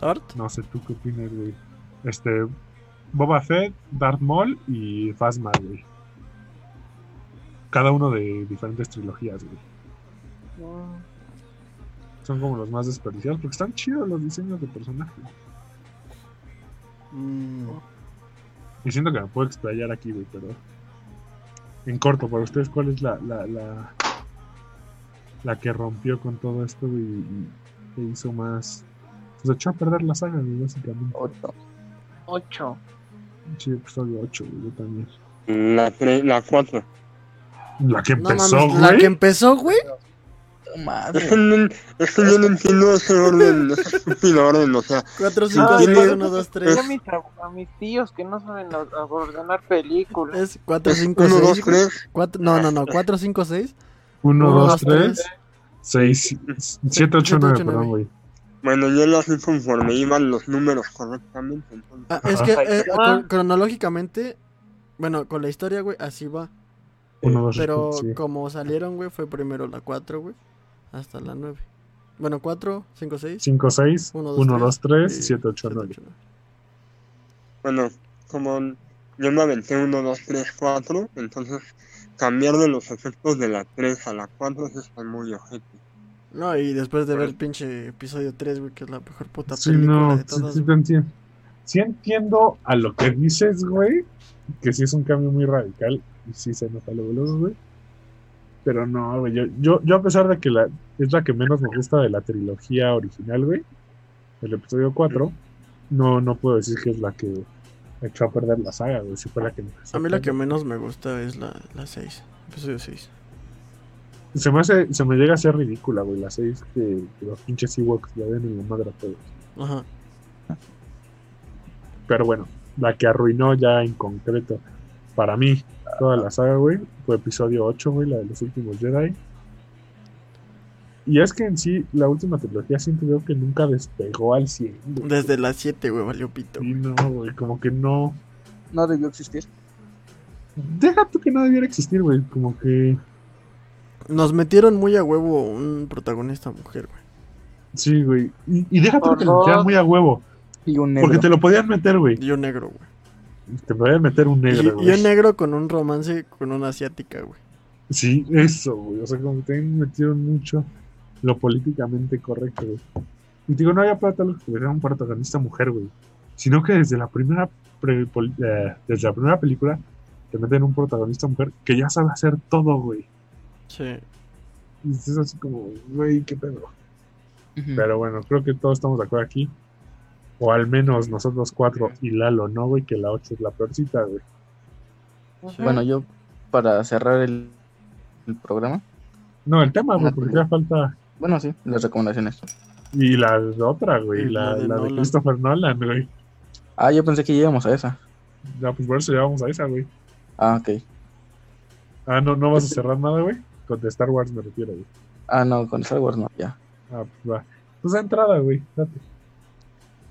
¿Dart? No sé, ¿tú qué opinas, güey? Este, Boba Fett, Darth Maul y Phasma, güey. Cada uno de diferentes trilogías, güey. Son como los más desperdiciados porque están chidos los diseños de personajes. Mm, Y siento que me puedo explayar aquí, güey, pero. En corto, para ustedes, ¿cuál es la, la, la, la que rompió con todo esto güey, y, que hizo más. Pues echó a perder la saga, güey, básicamente. Ocho. Ocho. Sí, episodio 8, güey, yo también. La, la 4. La que no empezó, mames, la güey. que empezó, güey. Madre. que, no, es que yo no entiendo ese orden, [laughs] ese estúpido orden, o sea, 4, 5, Ah, 6, pues, 1, 2, Ya 3. mis, a, mis tíos que no saben ordenar películas. Es 4, es 5, 1, 2, 6. 3. No, no, no. 4, 5, 6. 1, Uno, 2, dos, 3, 6, 7, 8, 9, ocho, perdón, nueve. güey. Bueno, yo lo hacía conforme iban los números correctamente. Entonces, Ah, es que eh, cronológicamente, bueno, con la historia, güey, así va. Uno, dos, Pero sí. como salieron, güey, fue primero la 4, güey, hasta la 9. Bueno, 4, 5, 6. 5, 6, Uno, 1, dos, 2, tres, 3, y 7, 8, 9. 9. bueno, como yo me aventé 1, 2, 3, 4, entonces cambiar de los efectos de la 3 a la 4 sí está muy ojete. No, y después de ver pinche episodio 3, güey, que es la mejor puta Sí, película no, de sí, todas. sí te güey. entiendo. Sí entiendo a lo que dices, güey, que sí es un cambio muy radical y sí se nota luego, luego, güey. Pero no, güey, yo, yo, yo a pesar de que la, es la que menos me gusta de la trilogía original, güey, el episodio 4, no, no puedo decir que es la que echó a perder la saga, güey, si fue la que me A mí la que menos me gusta es la, la 6. Episodio 6. Se me hace, se me llega a ser ridícula, güey, la 6 que, que los pinches Ewoks ya ven en la madre a todos. Ajá. Pero bueno, la que arruinó ya en concreto para mí toda la saga, güey, fue episodio 8, güey, la de los últimos Jedi. Y es que en sí, la última trilogía siento yo que nunca despegó al 100. güey. Desde la 7, güey, valió pito. Sí, no, güey, como que no. No debió existir. Deja tú que no debiera existir, güey, como que. Nos metieron muy a huevo un protagonista mujer, güey. Sí, güey. Y, y deja tú que lo metieran muy a huevo, Y un negro. porque te lo podían meter, güey. Y un negro, güey. Te podían meter un Y, negro, y güey. un negro con un romance con una asiática, güey. Sí, eso, güey. O sea, como que también metieron mucho lo políticamente correcto, güey. Y digo, no había plata que tuviera un protagonista mujer, güey. Sino que desde la primera pre- pol- eh, desde la primera película te meten un protagonista mujer que ya sabe hacer todo, güey. Sí. Y es así como, güey, qué pedo. Pero bueno, creo que todos estamos de acuerdo aquí. O al menos nosotros cuatro y Lalo, ¿no, güey? Que la 8 es la peorcita, güey. Bueno, yo para cerrar el, el programa, No, el tema, güey, Ah, porque ya falta. bueno, sí, las recomendaciones. Y la otra, güey, Y la, la de la de Nolan. Christopher Nolan, güey. Ah, yo pensé que íbamos a esa. Ya, pues por eso llevamos a esa, güey. Ah, ok. Ah, no, no vas a cerrar nada, güey. Con de Star Wars me refiero, güey. Ah, no, con Star Wars no, ya. Ah, pues va. Pues de entrada, güey. Date.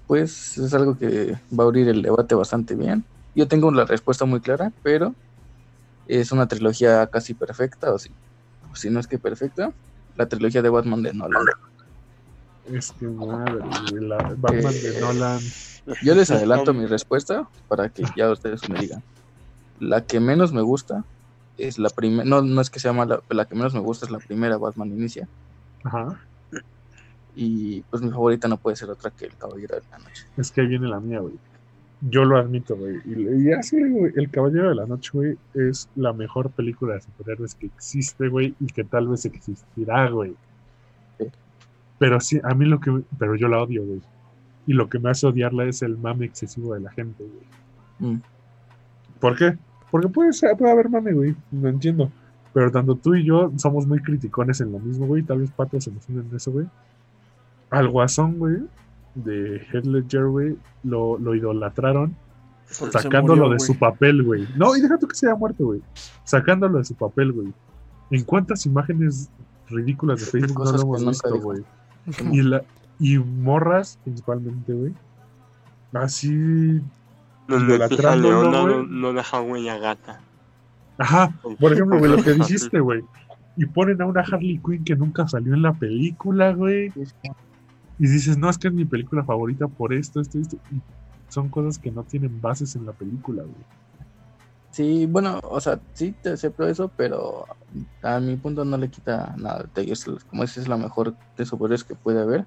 Pues es algo que va a abrir el debate bastante bien. Yo tengo la respuesta muy clara, pero es una trilogía casi perfecta, o si, o si no es que perfecta, la trilogía de Batman de Nolan. Es que madre. La Batman de Eh, Nolan. Yo les adelanto [laughs] mi respuesta para que ya ustedes me digan. La que menos me gusta es la primera, no, no es que sea mala, la que menos me gusta es la primera Batman Inicia. Ajá. Y pues mi favorita no puede ser otra que El Caballero de la Noche. Es que ahí viene la mía, güey. Yo lo admito, güey. Y, y así, güey. El Caballero de la Noche, güey, es la mejor película de superhéroes que existe, güey. Y que tal vez existirá, güey. Sí. Pero sí, a mí lo que. Pero yo la odio, güey. Y lo que me hace odiarla es el mame excesivo de la gente, güey. Mm. ¿Por qué? Porque puede, ser, puede haber mame, güey. No entiendo. Pero tanto tú y yo somos muy criticones en lo mismo, güey. Tal vez Pato se nos une en eso, güey. Al guasón, güey, de Heath Ledger, güey, lo, lo idolatraron Porque sacándolo murió, de su papel, güey. No, y deja tú que se haya muerto, güey. Sacándolo de su papel, güey. ¿En cuántas imágenes ridículas de Facebook no lo hemos visto, güey? [laughs] Y la, Y morras, principalmente, güey. Así. Idolatrándolo, Leona no, güey. no deja huella gata. Ajá, por ejemplo, güey, lo que [laughs] dijiste, güey. Y ponen a una Harley Quinn que nunca salió en la película, güey. Y dices, no, es que es mi película favorita por esto, esto, esto. Y son cosas que no tienen bases en la película, güey. Sí, bueno, o sea, sí te acepto eso, pero a mi punto no le quita nada. Como dices, es la mejor de superhéroes que puede haber.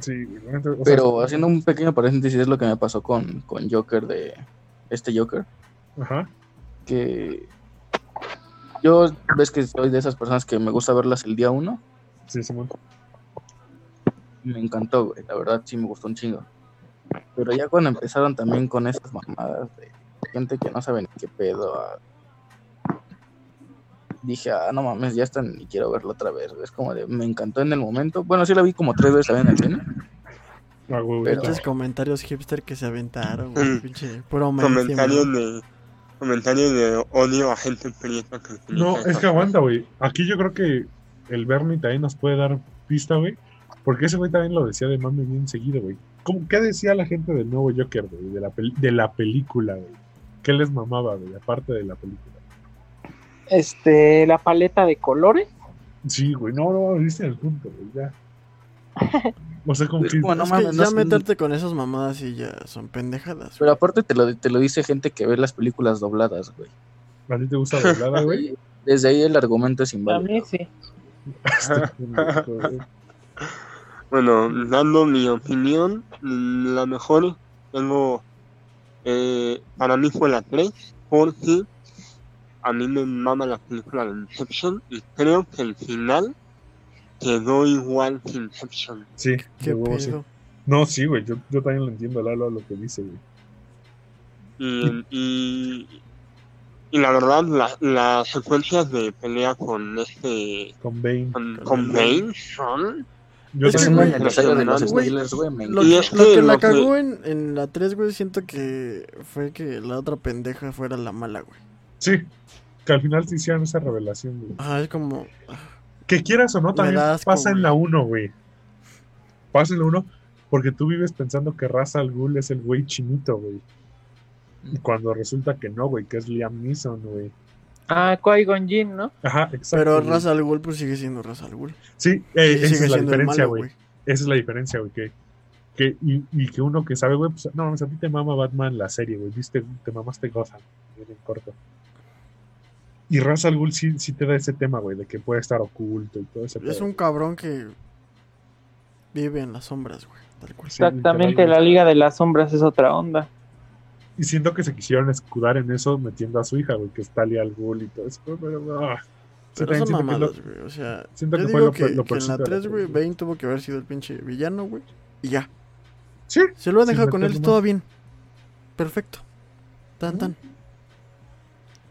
Sí, neta, o sea, Pero haciendo un pequeño paréntesis, es lo que me pasó con, con Joker de este Joker. Ajá. Que yo ves que soy de esas personas que me gusta verlas el día uno. Sí, Simón. Me encantó, güey. La verdad sí me gustó un chingo. Pero ya cuando empezaron también con esas mamadas de gente que no sabe ni qué pedo. ah, Dije, ah, no mames, ya está, ni quiero verlo otra vez. Es como de, me encantó en el momento. Bueno, sí la vi como tres veces también en el cine. Ah, güey, Pero- comentarios hipster que se aventaron, güey. Mm. Pinche puro mainstream, Comentarios de, comentarios de odio a gente prieta que No, es que aguanta, güey. Aquí yo creo que el Bernie también nos puede dar pista, güey. Porque ese güey también lo decía de mame bien seguido, güey. ¿Cómo, ¿Qué decía la gente del nuevo Joker, güey? De la, de la película, güey. ¿Qué les mamaba, güey? Aparte de la película. Este, la paleta de colores. Sí, güey. No, no, viste el punto, güey. Ya. [laughs] O sea, como Es que... como, no es mames, que no ya sé. meterte con esas mamadas y ya son pendejadas. Pero aparte te lo, te lo dice gente que ve las películas dobladas, güey. ¿A ti te gusta la doblada, güey? [laughs] Desde ahí el argumento es A inválido. mí sí. [laughs] Bueno, dando mi opinión, la mejor tengo, eh, para mí fue la 3, porque a mí me mama la película de Inception y creo que el final quedó igual que Inception. Sí, ¿Qué sí. pedo? No, sí, güey. Yo, yo también lo entiendo, Lalo, lo que dice, güey. Y, y, y la verdad, la- las secuencias de pelea con este, Con Bane. con, Con Bane son Yo Es también, de los güey. Lo, Y que- es lo que la lo que- cagó en, en la 3, güey, siento que fue que la otra pendeja fuera la mala, güey. Sí, que al final te hicieron esa revelación, güey. Ajá, es como. Que quieras o no, también asco, pasa en la 1, güey. Pasa en la 1 porque tú vives pensando que Ra's al Ghul es el güey chinito, güey. Y cuando resulta que no, güey, que es Liam Neeson, güey. Ah, Qui-Gon Jinn, ¿no? Ajá, exacto. Pero. Ra's al Ghul, pues sigue siendo Ra's al Ghul. Sí, eh, esa es la diferencia, güey. Esa es la diferencia, güey. Que, que, y, y que uno que sabe, güey, pues no, a ti te mama Batman la serie, güey. Viste, te mamaste Gotham, bien en corto. Y Ra's al Ghul sí, sí te da ese tema, güey, de que puede estar oculto y todo ese Es pedo. un cabrón que vive en las sombras, güey. Tal cual. Sí, Exactamente, la Liga de las Sombras es otra onda. Y siento que se quisieron escudar en eso metiendo a su hija, güey, que es Talia al Ghul y todo eso. Pero, sí, Pero son mamadas, güey. O sea, siento yo que fue digo lo que, lo que en la peorcito de la 3, güey. Bane tuvo que haber sido el pinche villano, güey. Y ya. Sí, Se lo han Sin dejado con él, meterle todo bien. Perfecto. Tan, tan.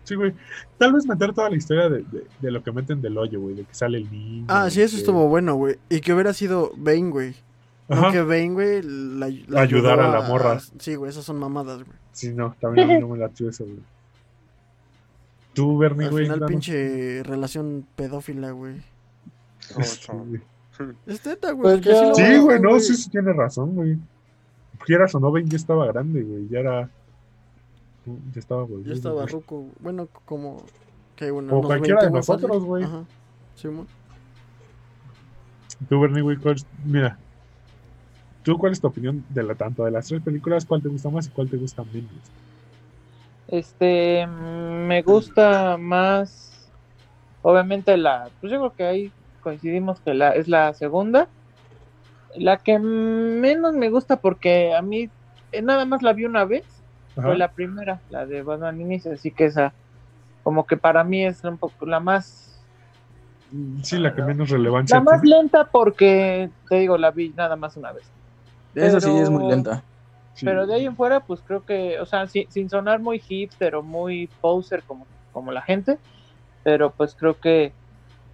sí, güey. Tal vez meter toda la historia de, de, de lo que meten del hoyo, güey, de que sale el niño. Ah, sí, eso que- estuvo bueno, güey. Y que hubiera sido Bane, güey. No Ajá. que Bane, güey, la, la Ayudar a la morra. Sí, güey, esas son mamadas, güey. Sí, no, también a mí no [laughs] me latió eso, güey. Tú, Bernie, Al güey. final, danos- pinche relación pedófila, güey. Este, güey. [laughs] Es neta, güey. Pues Sí, güey, no, sí, sí tiene razón, güey. Quieras o no, Bane ya estaba grande, güey. Ya era. Ya estaba, güey. Ya estaba ruco. Bueno, como. Que bueno, Como cualquiera de güey, fácil. nosotros, güey. Ajá. Simón. Tú, Bernie, güey, ¿cuál es- mira. ¿Tú cuál es tu opinión de la tanto de las tres películas? ¿Cuál te gusta más y cuál te gusta menos? Este, mm, me gusta más, obviamente la, pues yo creo que ahí coincidimos que la es la segunda. La que menos me gusta porque a mí eh, nada más la vi una vez, Ajá. fue la primera, la de Batman Inicia, así que esa, como que para mí es un poco la más, Sí, la que menos relevancia la más tiene. lenta porque, te digo, la vi nada más una vez. Esa sí es muy Pero- lenta. Sí. Pero de ahí en fuera, pues creo que, o sea, si- sin sonar muy hipster o muy poser como, como la gente, pero pues creo que,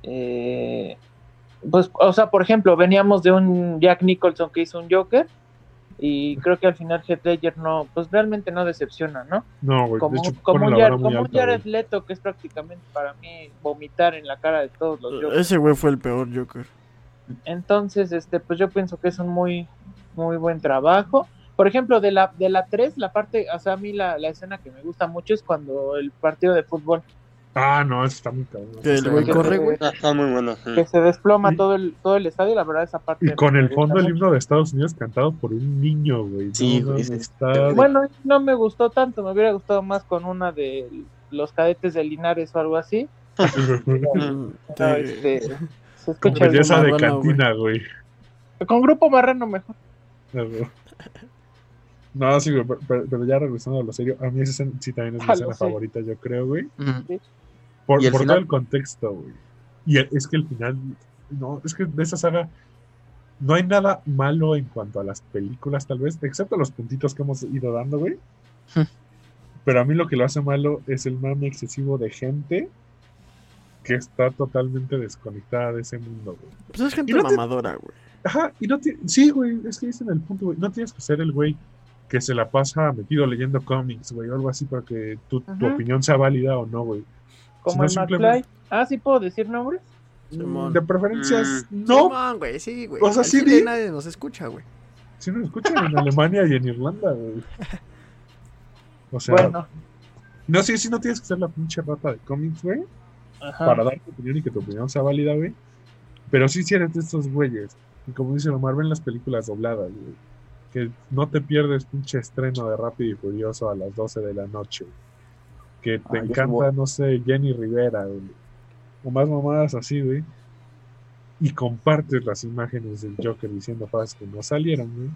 eh, pues, o sea, por ejemplo, veníamos de un Jack Nicholson que hizo un Joker y creo que al final Heath Ledger no, pues realmente no decepciona, ¿no? No, güey. Como, de hecho, como, pone un la Jared, vara muy como un alta, Jared güey. Leto, que es prácticamente para mí vomitar en la cara de todos los Jokers. Ese güey fue el peor Joker. Entonces, este, pues yo pienso que es un muy, muy buen trabajo. Por ejemplo, de la, de la 3, la parte, o sea, a mí la, la escena que me gusta mucho es cuando el partido de fútbol, Ah, no, eso está muy cabrón. Que el güey corre, se- güey. Ah, Está muy bueno, sí. que se desploma Sí. todo el, todo el estadio, la verdad esa parte. Y con el fondo el himno de Estados Unidos cantado por un niño, güey. Sí, No, güey, no, sí. está- Bueno, no me gustó tanto, me hubiera gustado más con una de los cadetes de Linares o algo así. Sí. [laughs] este, se Con escucha belleza algo de cantina, güey. Con grupo marrano mejor. [laughs] No, sí, güey, pero, pero ya regresando a lo serio, a mí esa escena sí también es mi Ah, escena favorita, yo creo, güey. Por, ¿Y el por final? todo el contexto, güey. Y el- es que el final, no, es que de esa saga no hay nada malo en cuanto a las películas, tal vez, excepto los puntitos que hemos ido dando, güey. Pero a mí lo que lo hace malo es el mame excesivo de gente que está totalmente desconectada de ese mundo, güey. Pues es gente te- mamadora, güey. Ajá, y no ti- sí, güey, es que dicen el punto, güey. No tienes que ser el güey que se la pasa metido leyendo cómics, güey, o algo así para que tu, opinión sea válida o no, güey. Como el simplemente- McFly. Ah, sí puedo decir nombres. Simón. De preferencias, Mm. no. Simón, güey, sí, güey. O sea, sí di- nadie nos escucha, güey. Si nos escuchan en Alemania y en Irlanda, güey. [laughs] O sea, bueno, no sé si no tienes que ser la pinche rata de cómics, güey, ajá. para dar tu opinión y que tu opinión sea válida, güey. Pero sí, si eres de estos güeyes. Y como dice Omar, ven las películas dobladas, güey. Que no te pierdes pinche estreno de Rápido y Furioso a las 12 de la noche. Que te Ah, encanta, no sé, Jenny Rivera, güey. O más mamadas así, güey. Y compartes las imágenes del Joker diciendo frases que no salieron, güey.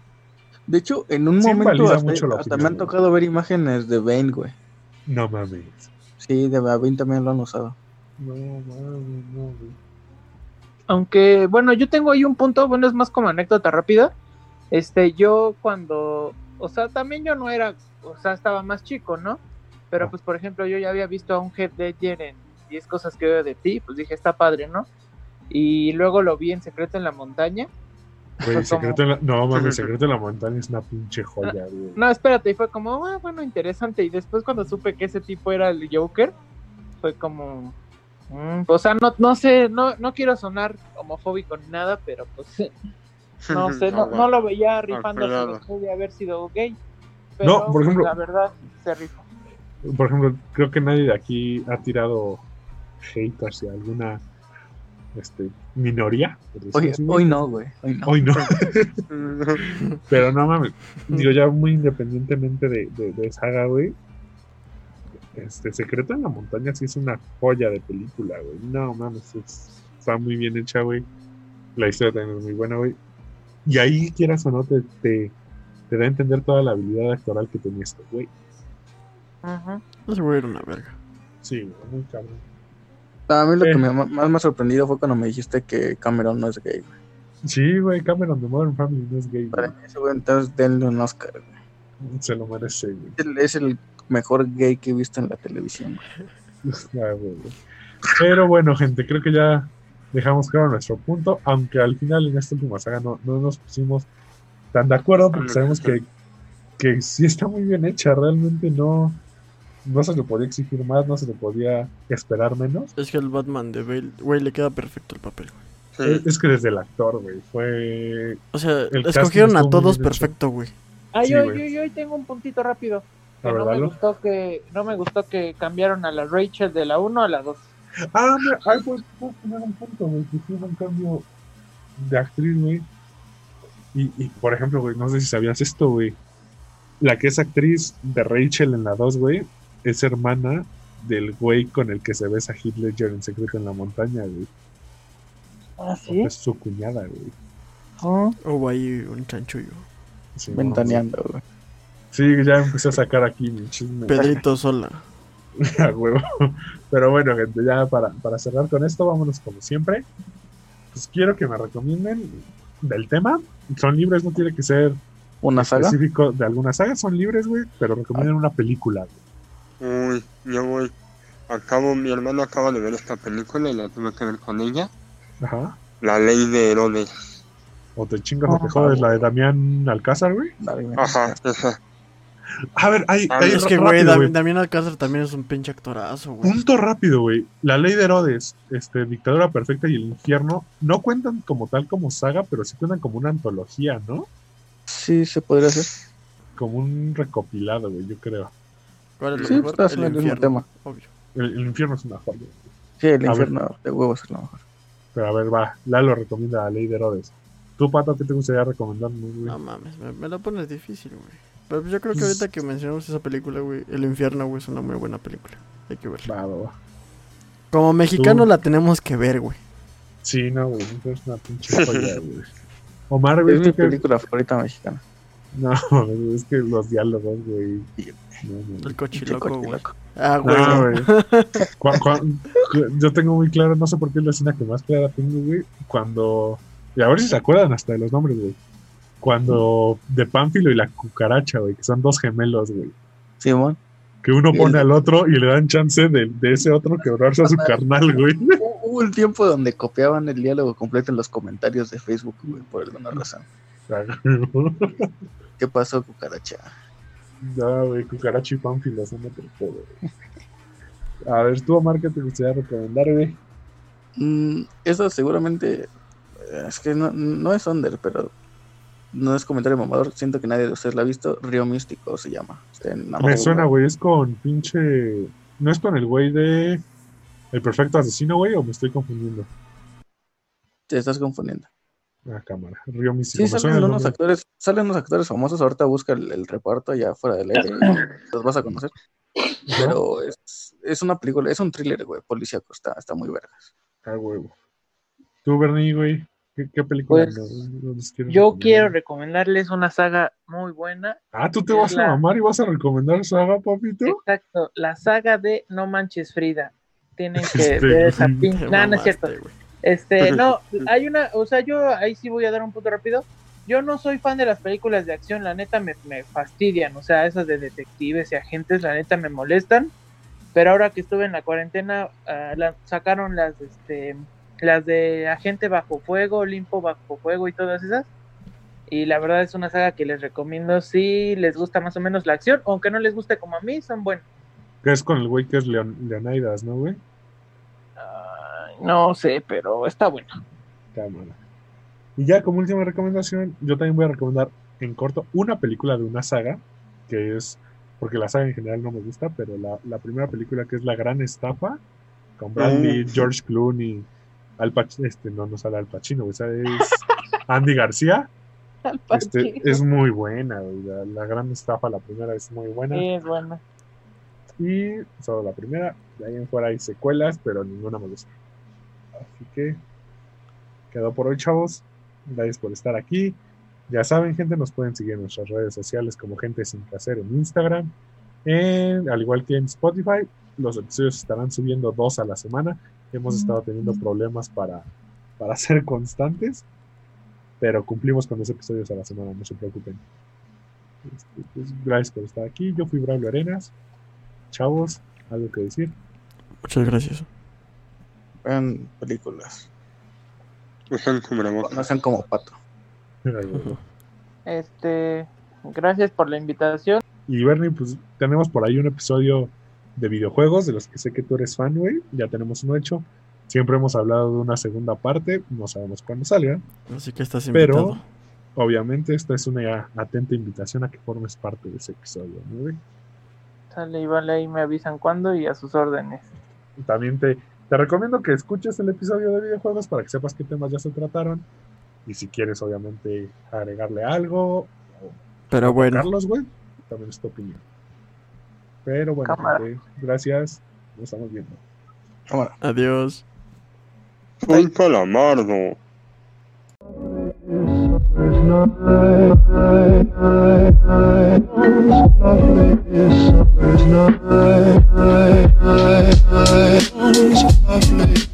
De hecho, en un Sí, momento hasta, mucho la hasta opinión, me han güey. tocado ver imágenes de Bane, güey. No mames. Sí, de Bane también lo han usado. No mames, no, güey. Aunque, bueno, yo tengo ahí un punto, bueno, es más como anécdota rápida. Este, yo cuando, o sea, también yo no era, o sea, estaba más chico, ¿no? Pero Ah. pues, por ejemplo, yo ya había visto a un Heath Ledger en 10 cosas que veo de ti, pues dije, está padre, ¿no? Y luego lo vi en Secreto en la Montaña. Güey, secreto en la... No mames, [laughs] Secreto en la Montaña es una pinche joya, güey. No, espérate, y fue como, ah, bueno, interesante. Y después cuando supe que ese tipo era el Joker, fue como, mm, o sea, no, no sé, no, no quiero sonar homofóbico ni nada, pero pues [laughs] no sé, no, no lo veía rifando que pude haber sido gay. No, por ejemplo- La verdad, se rifó. Por ejemplo, creo que nadie de aquí ha tirado hate hacia alguna este, minoría. Hoy, no, güey. Hoy no. Hoy no. [laughs] Pero no mames. Digo, ya muy independientemente de, de, de saga, güey. Este, Secreto en la Montaña sí es una joya de película, güey. No mames, es- está muy bien hecha, güey. La historia también es muy buena, güey. Y ahí, quieras o no, te, te, te da a entender toda la habilidad actoral que tenía este güey. Ujú. Ese güey era una verga. Sí, güey, muy cabrón. A mí lo Eh. que me, más me ha sorprendido fue cuando me dijiste que Cameron no es gay, güey. Sí, güey, Cameron de Modern Family no es gay, güey. Para mí ese güey entonces denle un Oscar, güey. Se lo merece, güey. Es el- Es el mejor gay que he visto en la televisión. Pero bueno, gente, creo que ya dejamos claro nuestro punto, aunque al final en esta última saga no, no nos pusimos tan de acuerdo porque sabemos que, que sí está muy bien hecha, realmente no, no se le podía exigir más, no se le podía esperar menos. Es que el Batman de Bale, güey, le queda perfecto el papel, güey. Es, es que desde el actor, güey, fue... O sea, escogieron a todos perfecto, güey. Ah, Sí, yo, yo, yo ahí tengo un puntito rápido. Que no me gustó que no me gustó que cambiaron a la Rachel de la 1 a la 2. Ah, mira, ahí pues, puedo poner un punto, güey, que hicieron un cambio de actriz, güey. Y, y, por ejemplo, güey, no sé si sabías esto, güey. La que es actriz de Rachel en la 2, güey, es hermana del güey con el que se besa Heath Ledger en Secreto en la Montaña, güey. Ah, Es su cuñada, güey. Ah. Hubo ahí un chanchullo. Sí, Ventaneando, güey. Sí, ya empecé a sacar aquí mi chisme. Pedrito [laughs] Sola. A huevo. Pero bueno, gente, ya para, para cerrar con esto, vámonos como siempre. Pues quiero que me recomienden del tema. Son libres, no tiene que ser Una saga. específico de alguna saga, son libres, güey, pero recomiendan una película. güey. Uy, yo voy. Acabo, mi hermano acaba de ver esta película y la tuve que ver con ella. Ajá. La ley de Herodes. O te chingas o te jodes, la de Damián Alcázar, güey. Ajá, esa. A ver, hay, Ah, hay Es que, güey, güey. Dam- Damián Alcázar también es un pinche actorazo, güey. Punto rápido, güey. La ley de Herodes, este, Dictadura Perfecta y el Infierno, no cuentan como tal como saga, pero sí cuentan como una antología, ¿no? Sí, se podría hacer. Como un recopilado, güey, yo creo. ¿Cuál es lo Sí, mejor? estás El mismo infierno, tema. obvio. El, el Infierno es una joya. güey. Sí, el A infierno de huevos es lo mejor. Pero a ver, va. Lalo recomienda la ley de Herodes. ¿Tú, Pato, qué te gustaría recomendarnos, güey? No mames, me, me la pones difícil, güey. Pero pues yo creo que Pues- ahorita que mencionamos esa película, güey, El Infierno, güey, es una muy buena película. Hay que verla. Como mexicano Tú. la tenemos que ver, güey. Sí, no, güey. Es una pinche [laughs] joya, güey. Omar, güey, Es mi ¿tú qué- película favorita mexicana. No, [laughs] es que los diálogos, güey. No. El cochiloco, güey. Ah, güey. No, [laughs] yo tengo muy claro, no sé por qué es la escena que más clara tengo, güey. Cuando. Y a ver si se acuerdan hasta de los nombres, güey. Cuando de Pánfilo y la cucaracha, güey, que son dos gemelos, güey. Simón. Que uno pone el- al otro y le dan chance de, de ese otro quebrarse a su carnal, güey. [laughs] Hu- Hubo un tiempo donde copiaban el diálogo completo en los comentarios de Facebook, güey, por alguna razón. [laughs] ¿Qué pasó, cucaracha? No, güey, cucaracha y Pánfilo son otro pedo, güey. A ver, tú, Omar, ¿qué te gustaría recomendar, güey? Mm, eso seguramente es que no, no es Under, pero no es comentario mamador. Siento que nadie de ustedes la ha visto. Río Místico se llama. Me suena, güey, es con pinche. ¿No es con el güey de. El perfecto asesino, güey, o me estoy confundiendo? Te estás confundiendo. Ah, cámara. Río Místico. Sí, salen unos actores, salen unos actores famosos. Ahorita busca el, el reparto allá fuera del aire y [coughs] los vas a conocer. Pero es, es una película, es un thriller, güey, policíaco. Está, está muy vergas. Ah, huevo. Tú, Bernie, güey, ¿qué, qué película Pues, Yo recomendar? quiero recomendarles una saga muy buena. Ah, tú te vas a mamar y vas a recomendar saga, papito. Exacto, la saga de No Manches Frida. Tienen que Este, ver esa [laughs] pinche. No, no es cierto. Este, [laughs] no, hay una, o sea, yo ahí sí voy a dar un punto rápido. Yo no soy fan de las películas de acción, la neta me, me fastidian, o sea, esas de detectives y agentes, la neta me molestan. Pero ahora que estuve en la cuarentena, la- sacaron las, este, las de Agente Bajo Fuego, Limpo Bajo Fuego y todas esas. Y la verdad es una saga que les recomiendo si les gusta más o menos la acción, aunque no les guste como a mí, son buenos. Que es con el güey que es Leon- Leonidas, ¿no, güey? No sé, pero está bueno. Cámara. Y ya como última recomendación, yo también voy a recomendar en corto una película de una saga, que es, porque la saga en general no me gusta, pero la, la primera película que es La Gran Estafa, con Brad Pitt, Mm. George Clooney, Al Pacino, este, no, no sale Al Pacino, güey, esa es Andy García, [laughs] este, es muy buena, güey, la, La Gran Estafa, la primera es muy buena, Sí, es buena. y solo la primera, de ahí en fuera hay secuelas, pero ninguna me gusta. Así que quedó por hoy, chavos. Gracias por estar aquí. Ya saben, gente, nos pueden seguir en nuestras redes sociales como Gente Sin Que Hacer en Instagram. En- al igual que en Spotify, los episodios estarán subiendo dos a la semana. Hemos estado teniendo problemas para, para [laughs] ser constantes, pero cumplimos con los episodios a la semana, no se preocupen. Este, pues, gracias por estar aquí. Yo fui Braulio Arenas. Chavos, ¿algo que decir? Muchas gracias. Vean películas. Usan cubrebocas. No sean como pato. Este, gracias por la invitación. Y Bernie, pues tenemos por ahí un episodio de videojuegos de los que sé que tú eres fan, güey. Ya tenemos uno hecho. Siempre hemos hablado de una segunda parte, no sabemos cuándo salga. Así que estás Pero- invitado. Obviamente, esta es una atenta invitación a que formes parte de ese episodio, ¿no, güey? Sale y vale, ahí me avisan cuándo y a sus órdenes. También te, te recomiendo que escuches el episodio de videojuegos para que sepas qué temas ya se trataron. Y si quieres, obviamente, agregarle algo o Pero bueno, Carlos, güey, también es tu opinión. Pero bueno, gente, gracias. Nos estamos viendo. Cámara. adiós. Soy calamardo. Suffer's not I, I, I, I, lovely is suffer's not I, I, I, I, lovely